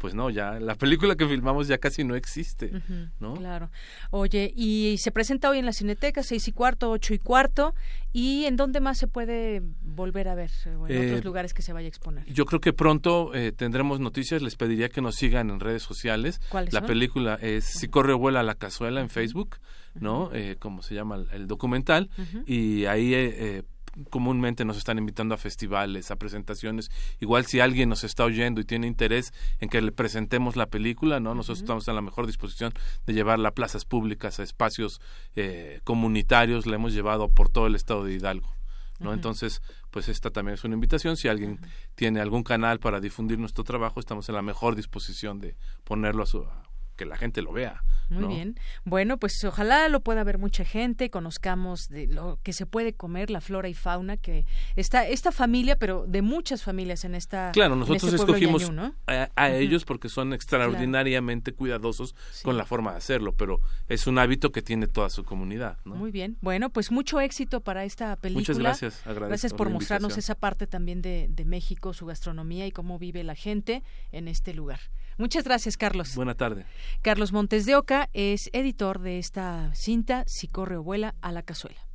pues no, ya la película que filmamos ya casi no existe, ¿no? Claro. Oye, y se presenta hoy en la Cineteca, seis y cuarto, ocho y cuarto, ¿y en dónde más se puede volver a ver? en otros eh, lugares que se vaya a exponer. Yo creo que pronto eh, tendremos noticias, les pediría que nos sigan en redes sociales. ¿Cuáles La película es Si corre o vuela la cazuela en Facebook, ¿no? Eh, como se llama el, documental, y ahí eh, comúnmente nos están invitando a festivales, a presentaciones. Igual si alguien nos está oyendo y tiene interés en que le presentemos la película, ¿no? Nosotros estamos en la mejor disposición de llevarla a plazas públicas, a espacios eh, comunitarios, la hemos llevado por todo el estado de Hidalgo. ¿no? Entonces, pues esta también es una invitación. Si alguien tiene algún canal para difundir nuestro trabajo, estamos en la mejor disposición de ponerlo a su, que la gente lo vea. Muy bien. Bueno, pues ojalá lo pueda ver mucha gente, conozcamos de lo que se puede comer, la flora y fauna, que está esta familia, pero de muchas familias en esta. Claro, nosotros este escogimos a, ellos porque son extraordinariamente cuidadosos con la forma de hacerlo, pero es un hábito que tiene toda su comunidad. Muy bien. Bueno, pues mucho éxito para esta película. Muchas gracias. Gracias por mostrarnos esa parte también de, de México, su gastronomía y cómo vive la gente en este lugar. Muchas gracias, Carlos. Buena tarde. Carlos Montes de Oca es editor de esta cinta Si corre o vuela a la cazuela.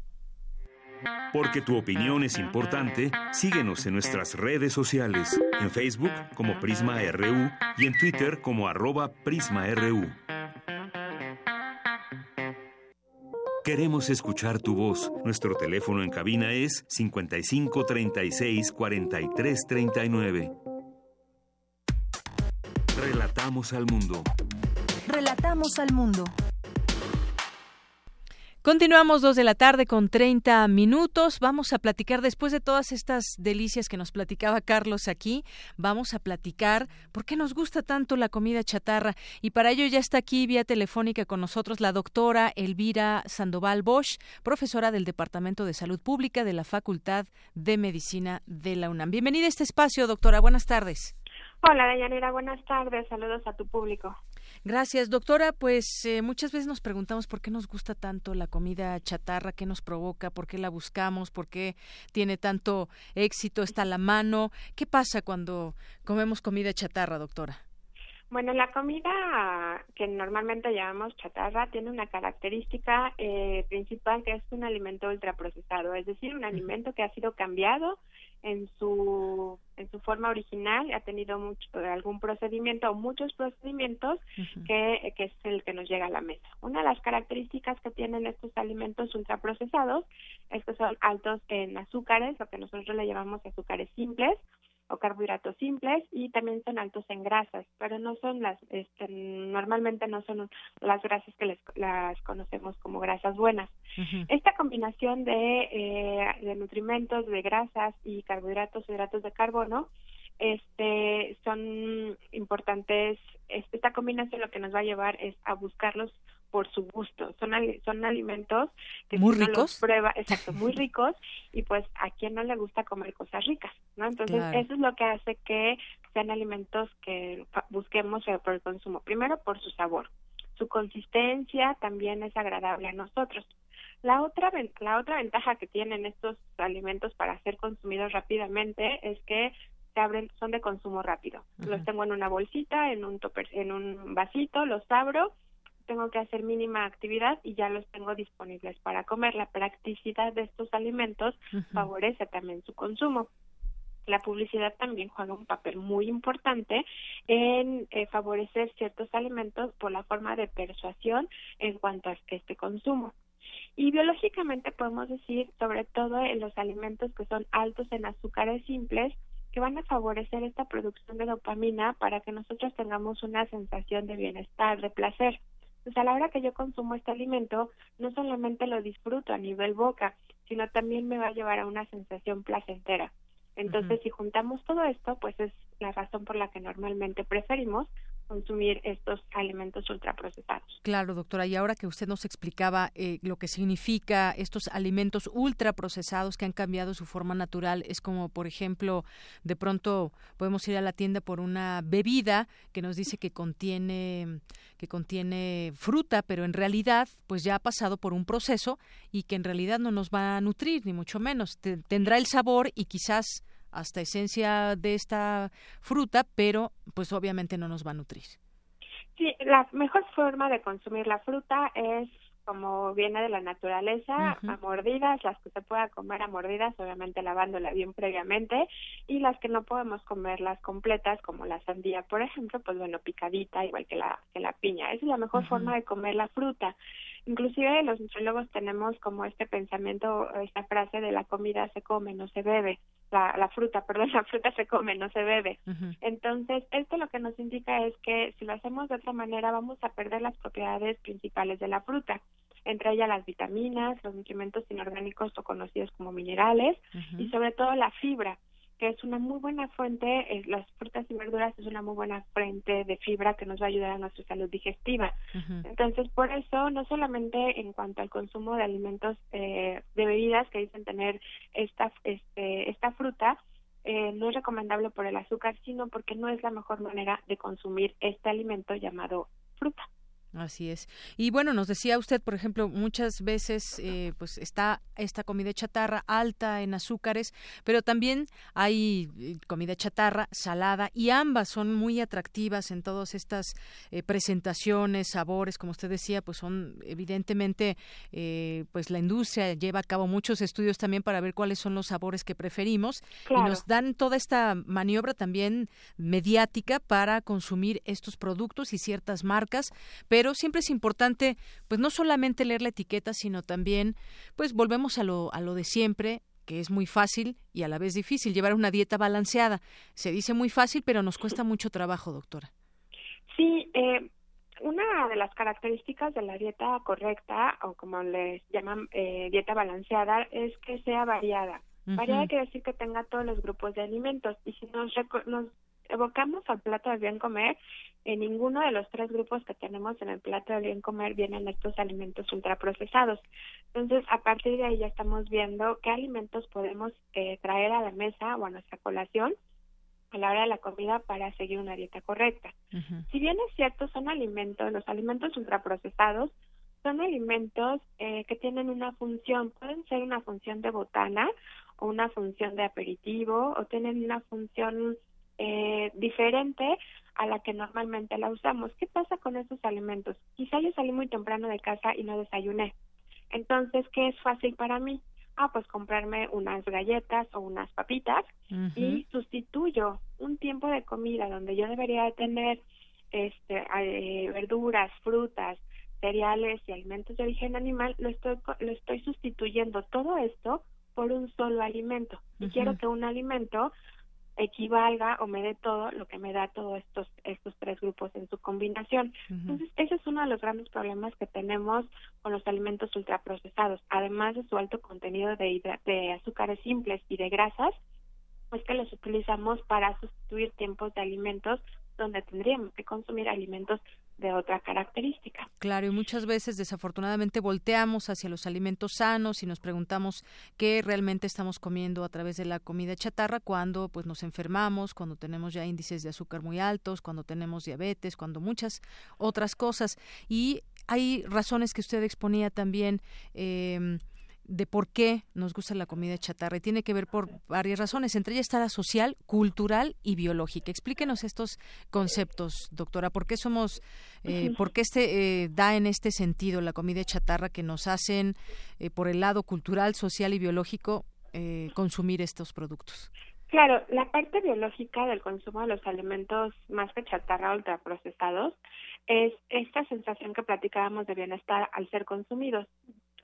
Porque tu opinión es importante, síguenos en nuestras redes sociales, en Facebook como Prisma RU y en Twitter como arroba PrismaRU. Queremos escuchar tu voz. Nuestro teléfono en cabina es 55 36 43 39. Relatamos al mundo. Relatamos al mundo. Continuamos dos de la tarde con 30 minutos. Vamos a platicar después de todas estas delicias que nos platicaba Carlos aquí. Vamos a platicar por qué nos gusta tanto la comida chatarra. Y para ello ya está aquí vía telefónica con nosotros la doctora Elvira Sandoval Bosch, profesora del Departamento de Salud Pública de la Facultad de Medicina de la UNAM. Bienvenida a este espacio, doctora. Buenas tardes. Hola, Dayanira, buenas tardes. Saludos a tu público. Gracias, doctora. Pues eh, muchas veces nos preguntamos por qué nos gusta tanto la comida chatarra, qué nos provoca, por qué la buscamos, por qué tiene tanto éxito, está a la mano. ¿Qué pasa cuando comemos comida chatarra, doctora? Bueno, la comida que normalmente llamamos chatarra tiene una característica eh, principal que es un alimento ultraprocesado, es decir, un alimento que ha sido cambiado en su en su forma original ha tenido mucho, algún procedimiento o muchos procedimientos que, que es el que nos llega a la mesa. Una de las características que tienen estos alimentos ultraprocesados es que son altos en azúcares, lo que nosotros le llamamos azúcares simples, o carbohidratos simples y también son altos en grasas, pero no son las, este, normalmente no son las grasas que les, las conocemos como grasas buenas. Esta combinación de, eh, de nutrimentos, de grasas y carbohidratos, hidratos de carbono, este son importantes esta combinación lo que nos va a llevar es a buscarlos por su gusto. Son son alimentos que muy ricos. prueba exacto *laughs* muy ricos y pues a quien no le gusta comer cosas ricas no entonces eso es lo que hace que sean alimentos que busquemos por el consumo. Primero por su sabor. Su consistencia también es agradable a nosotros. La otra, la otra ventaja que tienen estos alimentos para ser consumidos rápidamente es que se abren, son de consumo rápido. Los tengo en una bolsita, en un topper, en un vasito, los abro, tengo que hacer mínima actividad y ya los tengo disponibles para comer. La practicidad de estos alimentos favorece también su consumo. la publicidad también juega un papel muy importante en eh, favorecer ciertos alimentos por la forma de persuasión en cuanto a este consumo. Y biológicamente podemos decir, sobre todo en los alimentos que son altos en azúcares simples, que van a favorecer esta producción de dopamina para que nosotros tengamos una sensación de bienestar, de placer. Pues a la hora que yo consumo este alimento, no solamente lo disfruto a nivel boca, sino también me va a llevar a una sensación placentera. Entonces, si juntamos todo esto, pues es la razón por la que normalmente preferimos consumir estos alimentos ultraprocesados. Claro, doctora. Y ahora que usted nos explicaba eh, lo que significa estos alimentos ultraprocesados que han cambiado su forma natural, es como, por ejemplo, de pronto podemos ir a la tienda por una bebida que nos dice que contiene que contiene fruta, pero en realidad, pues ya ha pasado por un proceso y que en realidad no nos va a nutrir ni mucho menos. tendrá el sabor y quizás hasta esencia de esta fruta, pero pues obviamente no nos va a nutrir. Sí, la mejor forma de consumir la fruta es como viene de la naturaleza, a mordidas, las que se pueda comer a mordidas, obviamente lavándola bien previamente, y las que no podemos comerlas completas, como la sandía, por ejemplo, pues bueno, picadita, igual que la, que la piña. Esa es la mejor forma de comer la fruta. Inclusive los nutriólogos tenemos como este pensamiento, esta frase de la comida se come, no se bebe, la, la fruta, *laughs* perdón, la fruta se come, no se bebe. Entonces, esto lo que nos indica es que si lo hacemos de otra manera vamos a perder las propiedades principales de la fruta, entre ellas las vitaminas, los nutrimentos inorgánicos o conocidos como minerales y sobre todo la fibra que es una muy buena fuente, eh, las frutas y verduras es una muy buena fuente de fibra que nos va a ayudar a nuestra salud digestiva. Entonces, por eso, no solamente en cuanto al consumo de alimentos, eh, de bebidas que dicen tener esta, este, esta fruta, eh, no es recomendable por el azúcar, sino porque no es la mejor manera de consumir este alimento llamado fruta. Así es. Y bueno, nos decía usted, por ejemplo, muchas veces eh, pues está esta comida chatarra alta en azúcares, pero también hay eh, comida chatarra salada y ambas son muy atractivas en todas estas eh, presentaciones, sabores, como usted decía, pues son evidentemente, pues la industria lleva a cabo muchos estudios también para ver cuáles son los sabores que preferimos y nos dan toda esta maniobra también mediática para consumir estos productos y ciertas marcas, pero pero siempre es importante, pues no solamente leer la etiqueta, sino también, pues volvemos a lo, a lo de siempre, que es muy fácil y a la vez difícil, llevar una dieta balanceada. Se dice muy fácil, pero nos cuesta mucho trabajo, doctora. Sí, eh, una de las características de la dieta correcta, o como les llaman eh, dieta balanceada, es que sea variada. Variada quiere decir que tenga todos los grupos de alimentos. Y si nos, nos evocamos al plato de bien comer, en ninguno de los tres grupos que tenemos en el plato de bien comer vienen estos alimentos ultraprocesados. Entonces, a partir de ahí ya estamos viendo qué alimentos podemos eh, traer a la mesa o a nuestra colación a la hora de la comida para seguir una dieta correcta. Si bien es cierto, son alimentos, los alimentos ultraprocesados son alimentos eh, que tienen una función, pueden ser una función de botana o una función de aperitivo o tienen una función eh, diferente a la que normalmente la usamos. ¿Qué pasa con esos alimentos? Quizá yo salí muy temprano de casa y no desayuné. Entonces, ¿qué es fácil para mí? Ah, pues comprarme unas galletas o unas papitas y sustituyo un tiempo de comida donde yo debería tener este eh, verduras, frutas, cereales y alimentos de origen animal, lo estoy lo estoy sustituyendo todo esto por un solo alimento. Y quiero que un alimento equivalga o me dé todo lo que me da todos estos estos tres grupos en su combinación. Entonces, ese es uno de los grandes problemas que tenemos con los alimentos ultraprocesados, además de su alto contenido de, de azúcares simples y de grasas, pues que los utilizamos para sustituir tiempos de alimentos donde tendríamos que consumir alimentos de otra característica. Claro, y muchas veces desafortunadamente volteamos hacia los alimentos sanos y nos preguntamos qué realmente estamos comiendo a través de la comida chatarra cuando pues nos enfermamos, cuando tenemos ya índices de azúcar muy altos, cuando tenemos diabetes, cuando muchas otras cosas y hay razones que usted exponía también eh, de por qué nos gusta la comida chatarra y tiene que ver por varias razones, entre ellas está la social, cultural y biológica. Explíquenos estos conceptos, doctora, ¿por qué somos, eh, por qué este, eh, da en este sentido la comida chatarra que nos hacen eh, por el lado cultural, social y biológico consumir estos productos? Claro, la parte biológica del consumo de los alimentos más que chatarra ultraprocesados es esta sensación que platicábamos de bienestar al ser consumidos.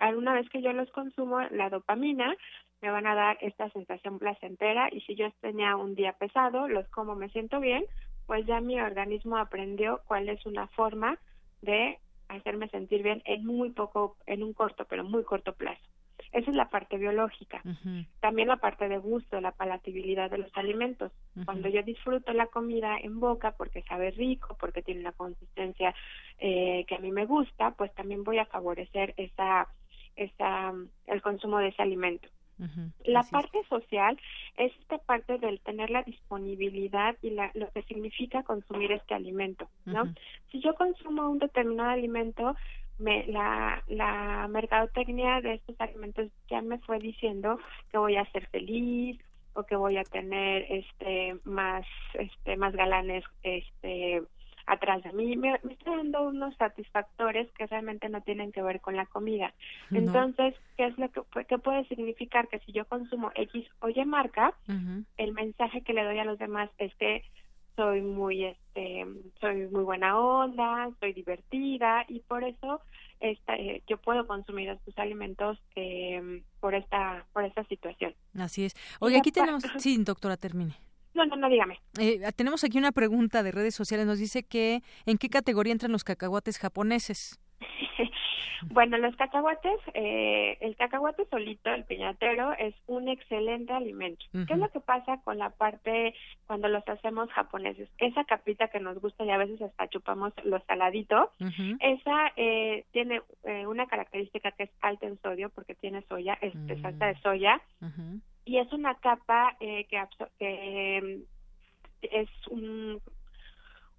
Alguna vez que yo los consumo, la dopamina me van a dar esta sensación placentera y si yo tenía un día pesado, los como, me siento bien, pues ya mi organismo aprendió cuál es una forma de hacerme sentir bien en muy poco, en un corto, pero muy corto plazo. Esa es la parte biológica. También la parte de gusto, la palatabilidad de los alimentos. Cuando yo disfruto la comida en boca porque sabe rico, porque tiene una consistencia eh, que a mí me gusta, pues también voy a favorecer esa, esa, el consumo de ese alimento. La parte social es esta parte del tener la disponibilidad y la, lo que significa consumir este alimento, ¿no? Si yo consumo un determinado alimento, me, la, la mercadotecnia de estos alimentos ya me fue diciendo que voy a ser feliz o que voy a tener este más este más galanes este atrás de mí. Me, me está dando unos satisfactores que realmente no tienen que ver con la comida. Entonces qué es lo que qué puede significar que si yo consumo x o y marca el mensaje que le doy a los demás es que soy muy este soy muy buena onda soy divertida y por eso esta, eh, yo puedo consumir estos alimentos eh, por esta por esta situación. Así es. Oye aquí tenemos *laughs* sí doctora termine no, no, no, dígame. Eh, tenemos aquí una pregunta de redes sociales. Nos dice que ¿en qué categoría entran los cacahuates japoneses? *laughs* Bueno, los cacahuates, eh, el cacahuate solito, el piñatero, es un excelente alimento. ¿Qué es lo que pasa con la parte cuando los hacemos japoneses? Esa capita que nos gusta y a veces hasta chupamos los saladitos, esa eh, tiene eh, una característica que es alta en sodio porque tiene soya, es, es alta de soya, y es una capa eh, que, que es un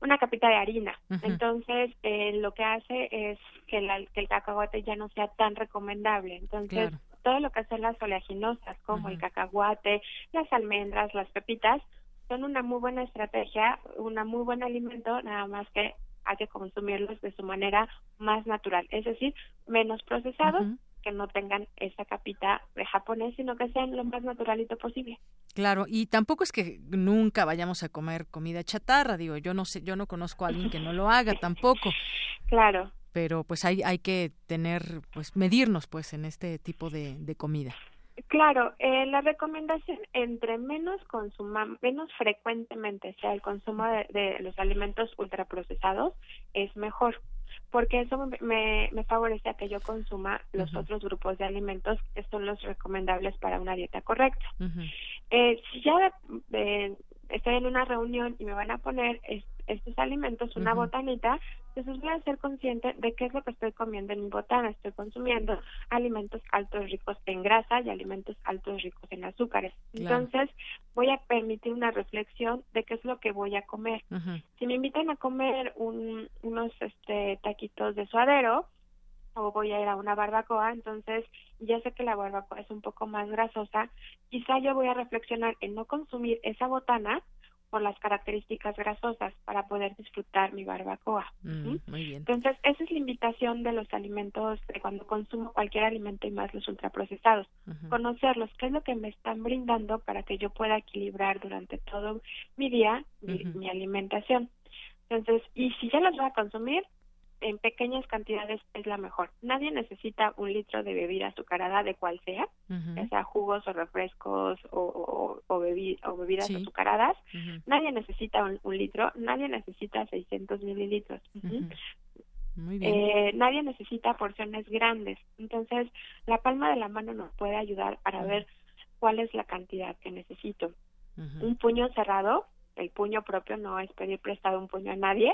una capita de harina. Entonces, eh, lo que hace es que, el cacahuate ya no sea tan recomendable. Entonces, todo lo que son las oleaginosas, como el cacahuate, las almendras, las pepitas, son una muy buena estrategia, un muy buen alimento, nada más que hay que consumirlos de su manera más natural, es decir, menos procesados que no tengan esa capita de japonés, sino que sean lo más naturalito posible. Claro, y tampoco es que nunca vayamos a comer comida chatarra, digo, yo no sé, yo no conozco a alguien que no lo haga tampoco. *laughs* Claro. Pero pues hay, hay que tener, pues medirnos pues en este tipo de, de comida. Claro, eh, la recomendación entre menos consuma, menos frecuentemente sea el consumo de, de los alimentos ultraprocesados es mejor porque eso me, me favorece a que yo consuma los otros grupos de alimentos que son los recomendables para una dieta correcta. eh, si ya eh, estoy en una reunión y me van a poner estos alimentos, una botanita, entonces voy a ser consciente de qué es lo que estoy comiendo en mi botana. Estoy consumiendo alimentos altos ricos en grasa y alimentos altos ricos en azúcares. Entonces voy a permitir una reflexión de qué es lo que voy a comer. Si me invitan a comer un, unos este, taquitos de suadero, o voy a ir a una barbacoa, entonces ya sé que la barbacoa es un poco más grasosa, quizá yo voy a reflexionar en no consumir esa botana por las características grasosas para poder disfrutar mi barbacoa. Mm, muy bien. Entonces, esa es la invitación de los alimentos, de cuando consumo cualquier alimento y más los ultraprocesados. Conocerlos, qué es lo que me están brindando para que yo pueda equilibrar durante todo mi día mi, mi alimentación. Entonces, y si ya los voy a consumir, en pequeñas cantidades es la mejor. Nadie necesita un litro de bebida azucarada de cual sea, ya sea jugos o refrescos o, o, bebidas azucaradas. Nadie necesita un, litro, nadie necesita 600 mililitros. Eh, nadie necesita porciones grandes. Entonces, la palma de la mano nos puede ayudar para ver cuál es la cantidad que necesito. Un puño cerrado el puño propio no es pedir prestado un puño a nadie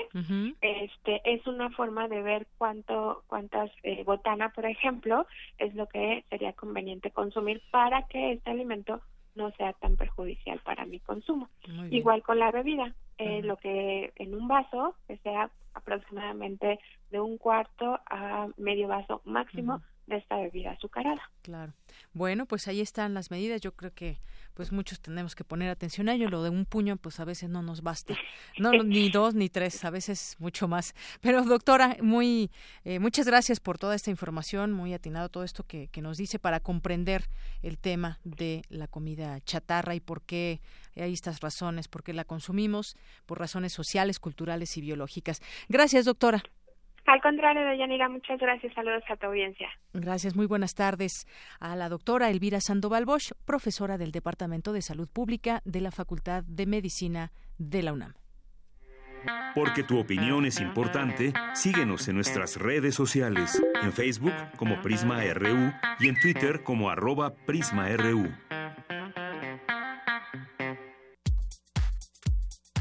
este es una forma de ver cuánto cuántas eh, botana por ejemplo es lo que sería conveniente consumir para que este alimento no sea tan perjudicial para mi consumo igual con la bebida eh, lo que en un vaso que sea aproximadamente de un cuarto a medio vaso máximo de esta bebida azucarada. Claro. Bueno, pues ahí están las medidas. Yo creo que pues muchos tenemos que poner atención a ello. Lo de un puño, pues a veces no nos basta. *laughs* No, ni dos ni tres, a veces mucho más. Pero doctora, muy eh, muchas gracias por toda esta información, muy atinado todo esto que, que nos dice para comprender el tema de la comida chatarra y por qué hay estas razones, por qué la consumimos, por razones sociales, culturales y biológicas. Gracias, doctora. Al contrario, Deyanira, muchas gracias. Saludos a tu audiencia. Gracias, muy buenas tardes a la doctora Elvira Sandoval Bosch, profesora del Departamento de Salud Pública de la Facultad de Medicina de la UNAM. Porque tu opinión es importante, síguenos en nuestras redes sociales, en Facebook como Prisma RU y en Twitter como arroba PrismaRU.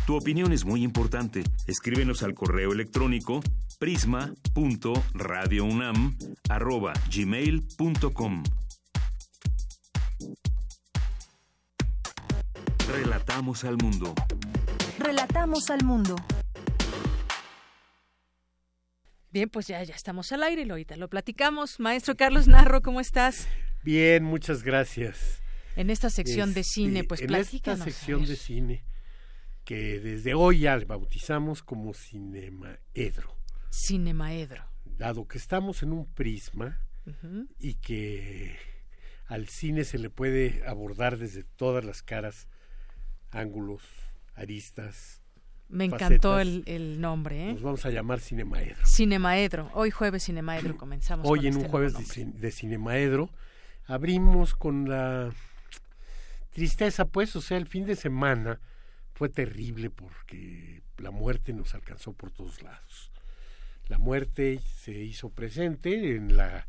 Tu opinión es muy importante. Escríbenos al correo electrónico prisma.radiounam@gmail.com. Relatamos al mundo. Relatamos al mundo. Bien, pues ya, ya estamos al aire y ahorita lo platicamos. Maestro Carlos Narro, ¿cómo estás? Bien, muchas gracias. En esta sección de Este, cine, pues en platícanos. esta sección de cine que desde hoy ya bautizamos como Cinemaedro. Cinemaedro. Dado que estamos en un prisma y que al cine se le puede abordar desde todas las caras, ángulos, aristas. Me encantó facetas, el, el nombre, ¿eh? Nos vamos a llamar Cinemaedro. Cinemaedro. Hoy jueves Cinemaedro *clears throat* comenzamos. Hoy con en un este jueves de, de Cinemaedro abrimos con la tristeza, pues, o sea, el fin de semana fue terrible porque la muerte nos alcanzó por todos lados. La muerte se hizo presente en la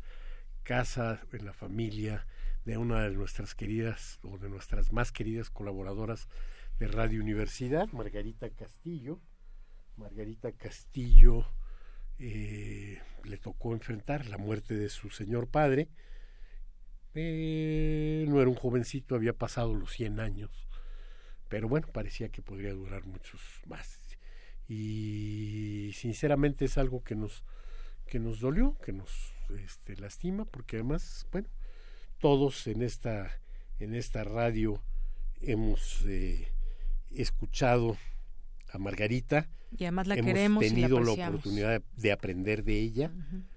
casa, en la familia de una de nuestras queridas o de nuestras más queridas colaboradoras de Radio Universidad, Margarita Castillo. Margarita Castillo eh, le tocó enfrentar la muerte de su señor padre. Eh, no era un jovencito, había pasado los 100 años, pero bueno, parecía que podría durar muchos más. Y sinceramente es algo que nos que nos dolió, que nos este, lastima, porque además, bueno, todos en esta en esta radio hemos eh, escuchado a Margarita. Y además la hemos queremos y la tenido la oportunidad de, de aprender de ella.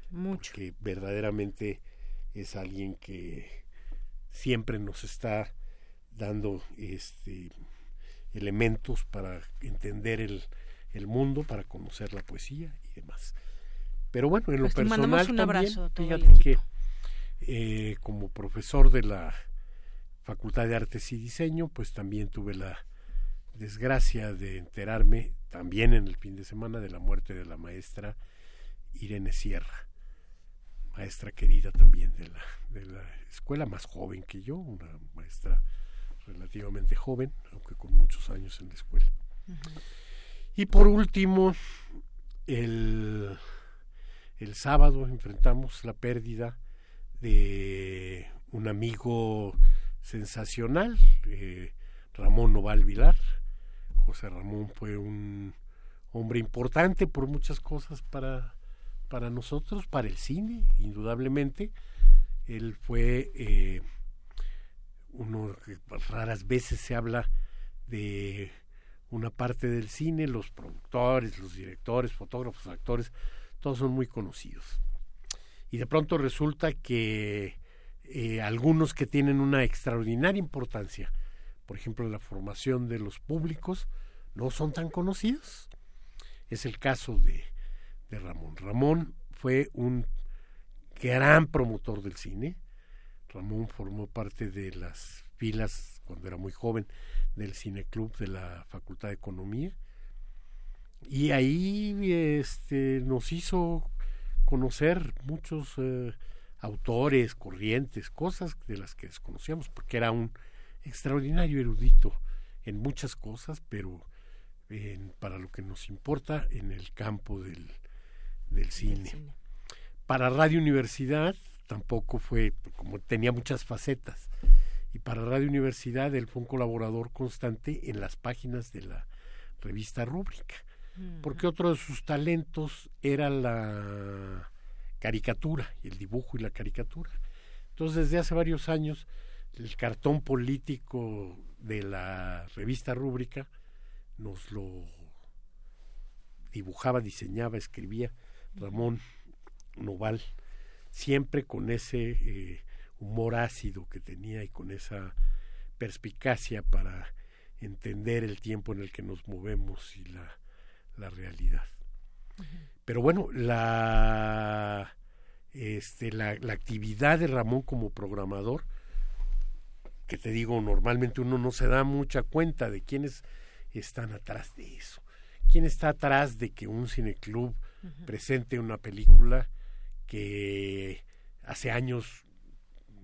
mucho. Que verdaderamente es alguien que siempre nos está dando este elementos para entender el, el mundo, para conocer la poesía y demás. Pero bueno, en lo Pues te personal mandamos un también, abrazo fíjate que eh, como profesor de la Facultad de Artes y Diseño, pues también tuve la desgracia de enterarme también en el fin de semana de la muerte de la maestra Irene Sierra, maestra querida también de la, de la escuela, más joven que yo, una maestra relativamente joven, aunque con muchos años en la escuela. Y por último, el, el sábado enfrentamos la pérdida de un amigo sensacional, eh, Ramón Noval Vilar. José Ramón fue un hombre importante por muchas cosas para, para nosotros, para el cine, indudablemente. Él fue eh, uno que raras veces se habla de una parte del cine, los productores, los directores, fotógrafos, actores, todos son muy conocidos. Y de pronto resulta que eh, algunos que tienen una extraordinaria importancia, por ejemplo, la formación de los públicos, no son tan conocidos. Es el caso de, de Ramón. Ramón fue un gran promotor del cine. Ramón formó parte de las filas, cuando era muy joven, del Cineclub de la Facultad de Economía. Y ahí este, nos hizo conocer muchos eh, autores, corrientes, cosas de las que desconocíamos, porque era un extraordinario erudito en muchas cosas, pero en, para lo que nos importa en el campo del, del cine. cine. Para Radio Universidad tampoco fue, como tenía muchas facetas, y para Radio Universidad él fue un colaborador constante en las páginas de la revista Rúbrica, porque otro de sus talentos era la caricatura, el dibujo y la caricatura. Entonces, desde hace varios años, el cartón político de la revista Rúbrica nos lo dibujaba, diseñaba, escribía Ramón Noval, siempre con ese eh, humor ácido que tenía y con esa perspicacia para entender el tiempo en el que nos movemos y la, la realidad. Pero bueno, la, este, la, la, actividad de Ramón como programador, que te digo, normalmente uno no se da mucha cuenta de quiénes están atrás de eso. ¿Quién está atrás de que un cineclub presente una película que hace años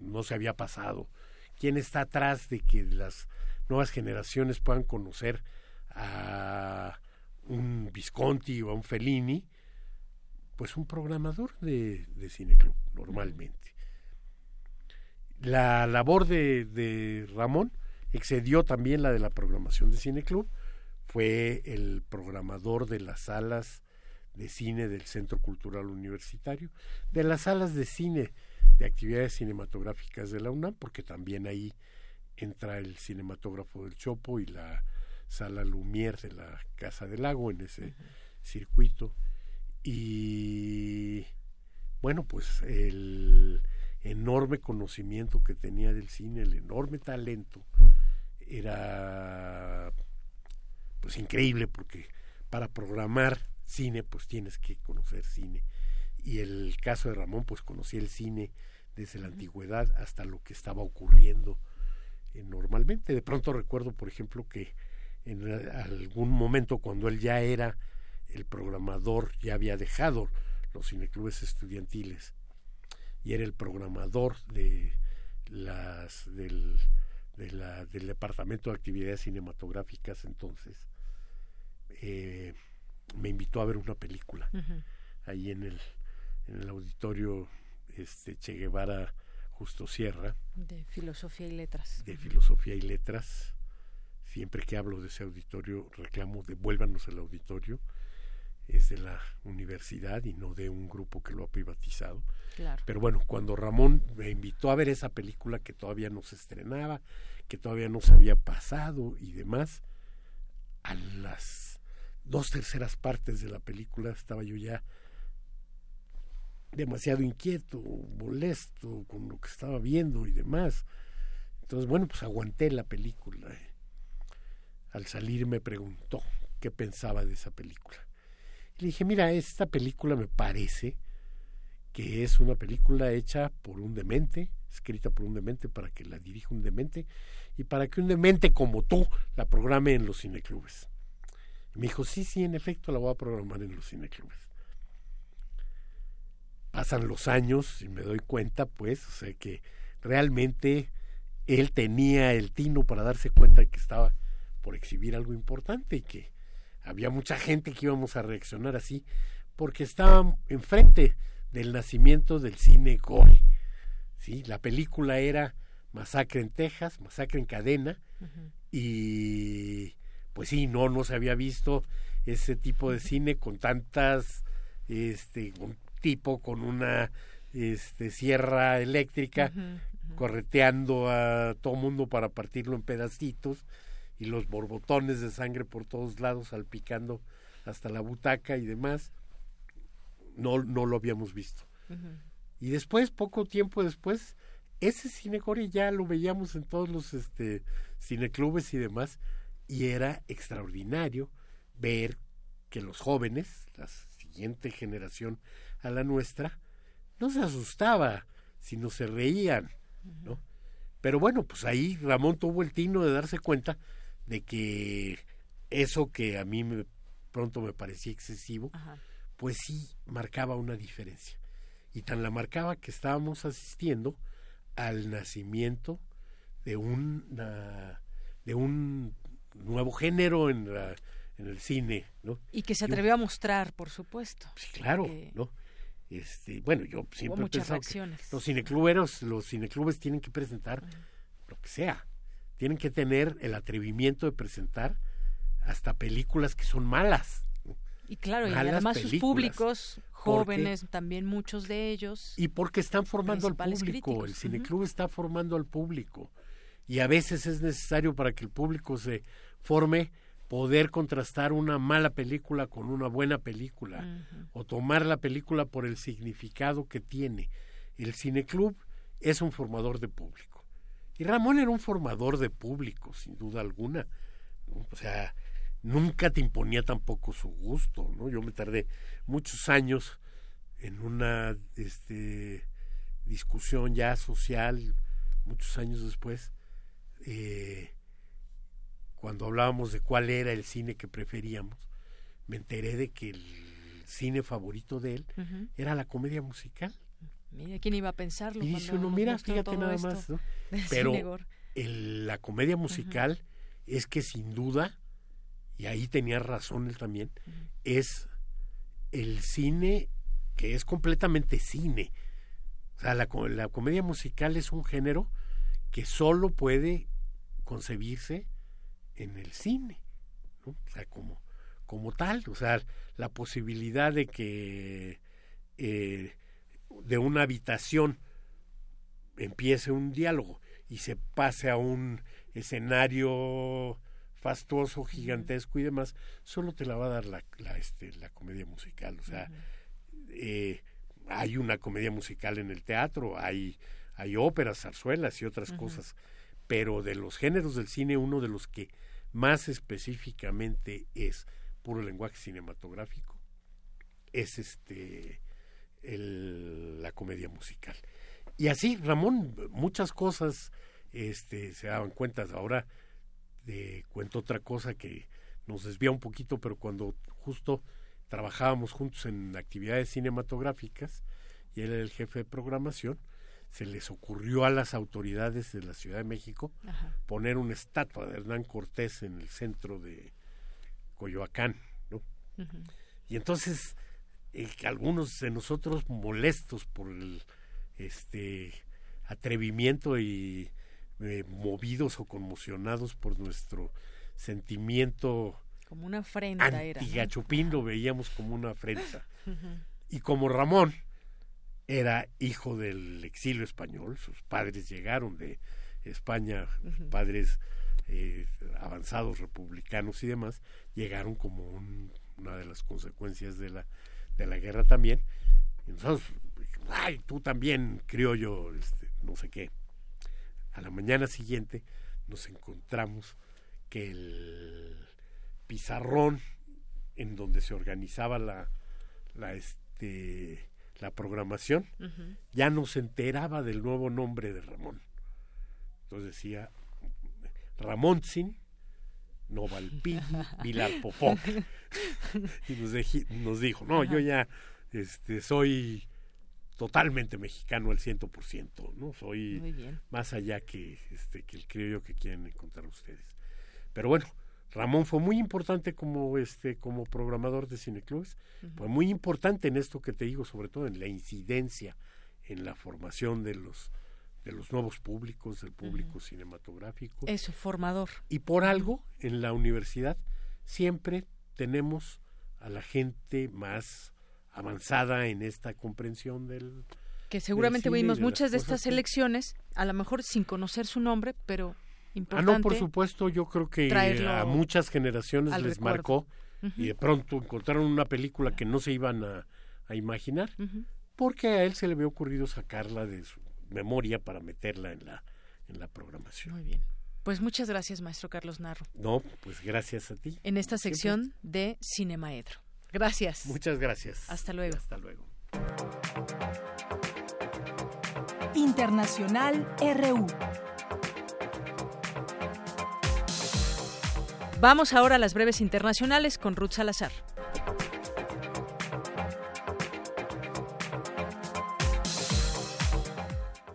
no se había pasado? ¿Quién está atrás de que las nuevas generaciones puedan conocer a un Visconti o a un Fellini, pues un programador de, de cineclub, normalmente. La labor de, de, Ramón excedió también la de la programación de cineclub, fue el programador de las salas de cine del Centro Cultural Universitario, de las salas de cine de actividades cinematográficas de la UNAM, porque también ahí entra el cinematógrafo del Chopo y la sala Lumière de la Casa del Lago en ese circuito. Y bueno, pues el enorme conocimiento que tenía del cine, el enorme talento, era pues increíble porque para programar cine pues tienes que conocer cine. Y el caso de Ramón pues conocía el cine desde la antigüedad hasta lo que estaba ocurriendo eh, normalmente. De pronto recuerdo, por ejemplo, que en algún momento cuando él ya era el programador, ya había dejado los cineclubes estudiantiles y era el programador de las del, de la, del departamento de actividades cinematográficas entonces eh, me invitó a ver una película ahí en el en el auditorio este Che Guevara Justo Sierra. De filosofía y letras. De filosofía y letras. Siempre que hablo de ese auditorio reclamo devuélvanos el auditorio. Es de la universidad y no de un grupo que lo ha privatizado. Pero bueno, cuando Ramón me invitó a ver esa película que todavía no se estrenaba, que todavía no se había pasado y demás, a las dos terceras partes de la película estaba yo ya demasiado inquieto, molesto con lo que estaba viendo y demás. Entonces, bueno, pues aguanté la película al salir me preguntó qué pensaba de esa película. Le dije, mira, esta película me parece que es una película hecha por un demente, escrita por un demente para que la dirija un demente y para que un demente como tú la programe en los cineclubes. Y me dijo, sí, sí, en efecto la voy a programar en los cineclubes. Pasan los años y me doy cuenta, pues, o sea, que realmente él tenía el tino para darse cuenta de que estaba por exhibir algo importante y que había mucha gente que íbamos a reaccionar así porque estaban enfrente del nacimiento del cine gore. ¿sí? La película era Masacre en Texas, Masacre en Cadena y pues sí, no, no se había visto ese tipo de cine con tantas, este, tipo con una este, sierra eléctrica correteando a todo mundo para partirlo en pedacitos y los borbotones de sangre por todos lados salpicando hasta la butaca y demás, no, no lo habíamos visto. Y después, poco tiempo después, ese cine ya lo veíamos en todos los este, cineclubes y demás, y era extraordinario ver que los jóvenes, la siguiente generación a la nuestra, no se asustaba, sino se reían, ¿no? Pero bueno, pues ahí Ramón tuvo el tino de darse cuenta de que eso que a mí me, pronto me parecía excesivo, pues sí marcaba una diferencia. Y tan la marcaba que estábamos asistiendo al nacimiento de una de un nuevo género en la, en el cine, ¿no? Y que se atrevió a mostrar, por supuesto. Sí, claro, ¿no? Este, bueno, yo siempre he pensado que los cinecluberos, los cineclubes tienen que presentar lo que sea, tienen que tener el atrevimiento de presentar hasta películas que son malas. Y claro, y además sus públicos jóvenes, también muchos de ellos. Y porque están formando al público, el cineclub está formando al público. Y a veces es necesario para que el público se forme poder contrastar una mala película con una buena película o tomar la película por el significado que tiene. El cineclub es un formador de público. Y Ramón era un formador de público, sin duda alguna. O sea, nunca te imponía tampoco su gusto, ¿no? Yo me tardé muchos años en una este, discusión ya social, muchos años después, eh, cuando hablábamos de cuál era el cine que preferíamos, me enteré de que el cine favorito de él era la comedia musical. Mira, ¿quién iba a pensarlo? Y dice uno, mira, fíjate nada más, ¿no? *laughs* Pero la comedia musical es que sin duda, y ahí tenía razón él también, es el cine que es completamente cine. O sea, la, la comedia musical es un género que solo puede concebirse en el cine, ¿no? O sea, como, como tal, o sea, la posibilidad de que eh, de una habitación empiece un diálogo y se pase a un escenario fastuoso, gigantesco y demás, solo te la va a dar la, la, este, la comedia musical. O sea, eh, hay una comedia musical en el teatro, hay, hay óperas, zarzuelas y otras cosas, pero de los géneros del cine, uno de los que más específicamente es puro lenguaje cinematográfico, es este la comedia musical. Y así, Ramón, muchas cosas este, se daban cuenta. Ahora de, cuento otra cosa que nos desvía un poquito, pero cuando justo trabajábamos juntos en actividades cinematográficas y él era el jefe de programación, se les ocurrió a las autoridades de la Ciudad de México poner una estatua de Hernán Cortés en el centro de Coyoacán, ¿no? Y entonces eh, algunos de nosotros molestos por el este atrevimiento y eh, movidos o conmocionados por nuestro sentimiento como una afrenta era ¿no? lo veíamos como una afrenta y como Ramón era hijo del exilio español, sus padres llegaron de España, padres eh, avanzados republicanos y demás, llegaron como una de las consecuencias de la, de la guerra también. Y nosotros, ay, tú también, criollo, este, no sé qué. A la mañana siguiente nos encontramos que el pizarrón en donde se organizaba la, la este la programación, ya no se enteraba del nuevo nombre de Ramón. Entonces decía Ramón Sin Novalpí Vilar *laughs* Popó. y nos, nos, dijo, no, yo ya este, soy totalmente mexicano al ciento por ciento, ¿no? Soy más allá que, este, que el criollo que quieren encontrar ustedes. Pero bueno, Ramón fue muy importante como este como programador de cineclubes, fue muy importante en esto que te digo, sobre todo en la incidencia en la formación de los de los nuevos públicos, del público cinematográfico. Eso, formador. Y por algo en la universidad siempre tenemos a la gente más avanzada en esta comprensión del que seguramente vimos muchas de estas elecciones, a lo mejor sin conocer su nombre, pero Ah, no, por supuesto, yo creo que a muchas generaciones les marcó y de pronto encontraron una película que no se iban a, imaginar, porque a él se le había ocurrido sacarla de su memoria para meterla en la, en la programación. Muy bien. Pues muchas gracias, maestro Carlos Narro. No, pues gracias a ti. En esta sección de Cinemaedro. Gracias. Muchas gracias. Hasta luego. Hasta luego. Internacional RU. Vamos ahora a las breves internacionales con Ruth Salazar.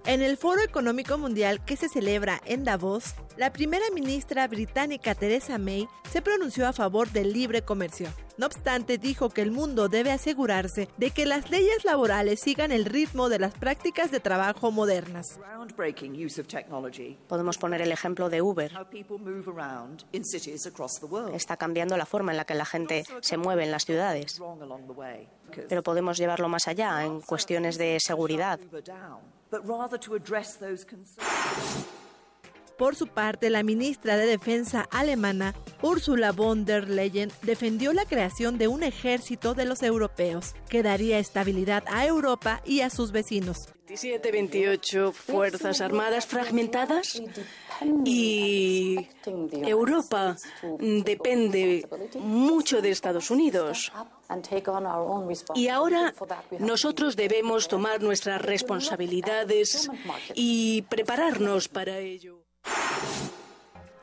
En el Foro Económico Mundial que se celebra en Davos, la primera ministra británica Theresa May se pronunció a favor del libre comercio. No obstante, dijo que el mundo debe asegurarse de que las leyes laborales sigan el ritmo de las prácticas de trabajo modernas. Podemos poner el ejemplo de Uber. Está cambiando la forma en la que la gente se mueve en las ciudades. Pero podemos llevarlo más allá en cuestiones de seguridad. Por su parte, la ministra de Defensa alemana, Ursula von der Leyen, defendió la creación de un ejército de los europeos, que daría estabilidad a Europa y a sus vecinos. 27, 28 fuerzas armadas fragmentadas y Europa depende mucho de Estados Unidos. Y ahora nosotros debemos tomar nuestras responsabilidades y prepararnos para ello.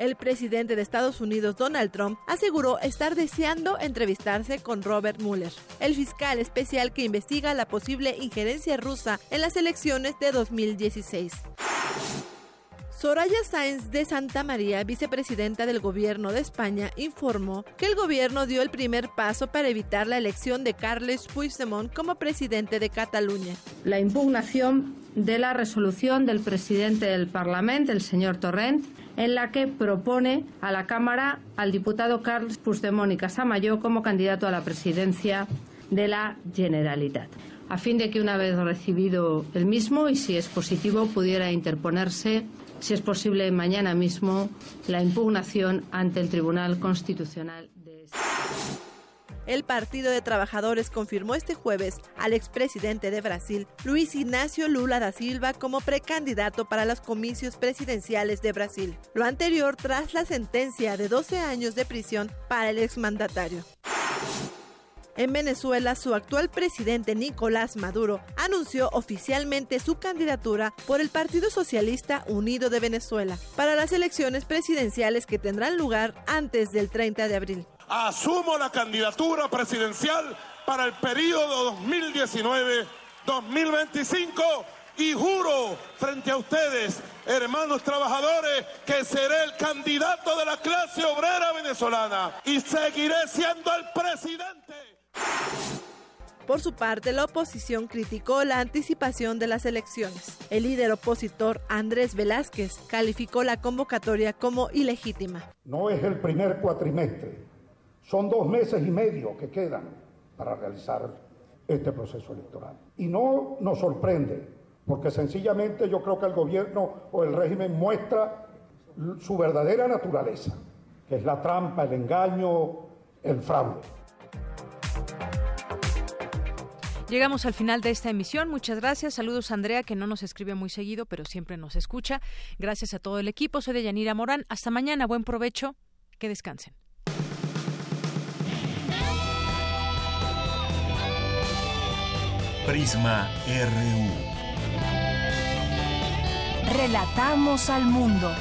El presidente de Estados Unidos, Donald Trump, aseguró estar deseando entrevistarse con Robert Mueller, el fiscal especial que investiga la posible injerencia rusa en las elecciones de 2016. Soraya Sáenz de Santa María, vicepresidenta del Gobierno de España, informó que el gobierno dio el primer paso para evitar la elección de Carles Puigdemont como presidente de Cataluña. La impugnación de la resolución del presidente del Parlamento, el señor Torrent, en la que propone a la Cámara al diputado Carles Puigdemont y Casamayó como candidato a la presidencia de la Generalitat a fin de que una vez recibido el mismo y si es positivo pudiera interponerse si es posible mañana mismo, la impugnación ante el Tribunal Constitucional de el Partido de Trabajadores confirmó este jueves al expresidente de Brasil, Luis Ignacio Lula da Silva, como precandidato para los comicios presidenciales de Brasil. Lo anterior tras la sentencia de 12 años de prisión para el exmandatario. En Venezuela, su actual presidente Nicolás Maduro anunció oficialmente su candidatura por el Partido Socialista Unido de Venezuela para las elecciones presidenciales que tendrán lugar antes del 30 de abril. Asumo la candidatura presidencial para el periodo 2019-2025 y juro frente a ustedes, hermanos trabajadores, que seré el candidato de la clase obrera venezolana y seguiré siendo el presidente. Por su parte, la oposición criticó la anticipación de las elecciones. El líder opositor Andrés Velázquez calificó la convocatoria como ilegítima. No es el primer cuatrimestre, son dos meses y medio que quedan para realizar este proceso electoral. Y no nos sorprende, porque sencillamente yo creo que el gobierno o el régimen muestra su verdadera naturaleza, que es la trampa, el engaño, el fraude. Llegamos al final de esta emisión. Muchas gracias. Saludos a Andrea, que no nos escribe muy seguido, pero siempre nos escucha. Gracias a todo el equipo. Soy de Yanira Morán. Hasta mañana. Buen provecho. Que descansen. Prisma RU. Relatamos al mundo.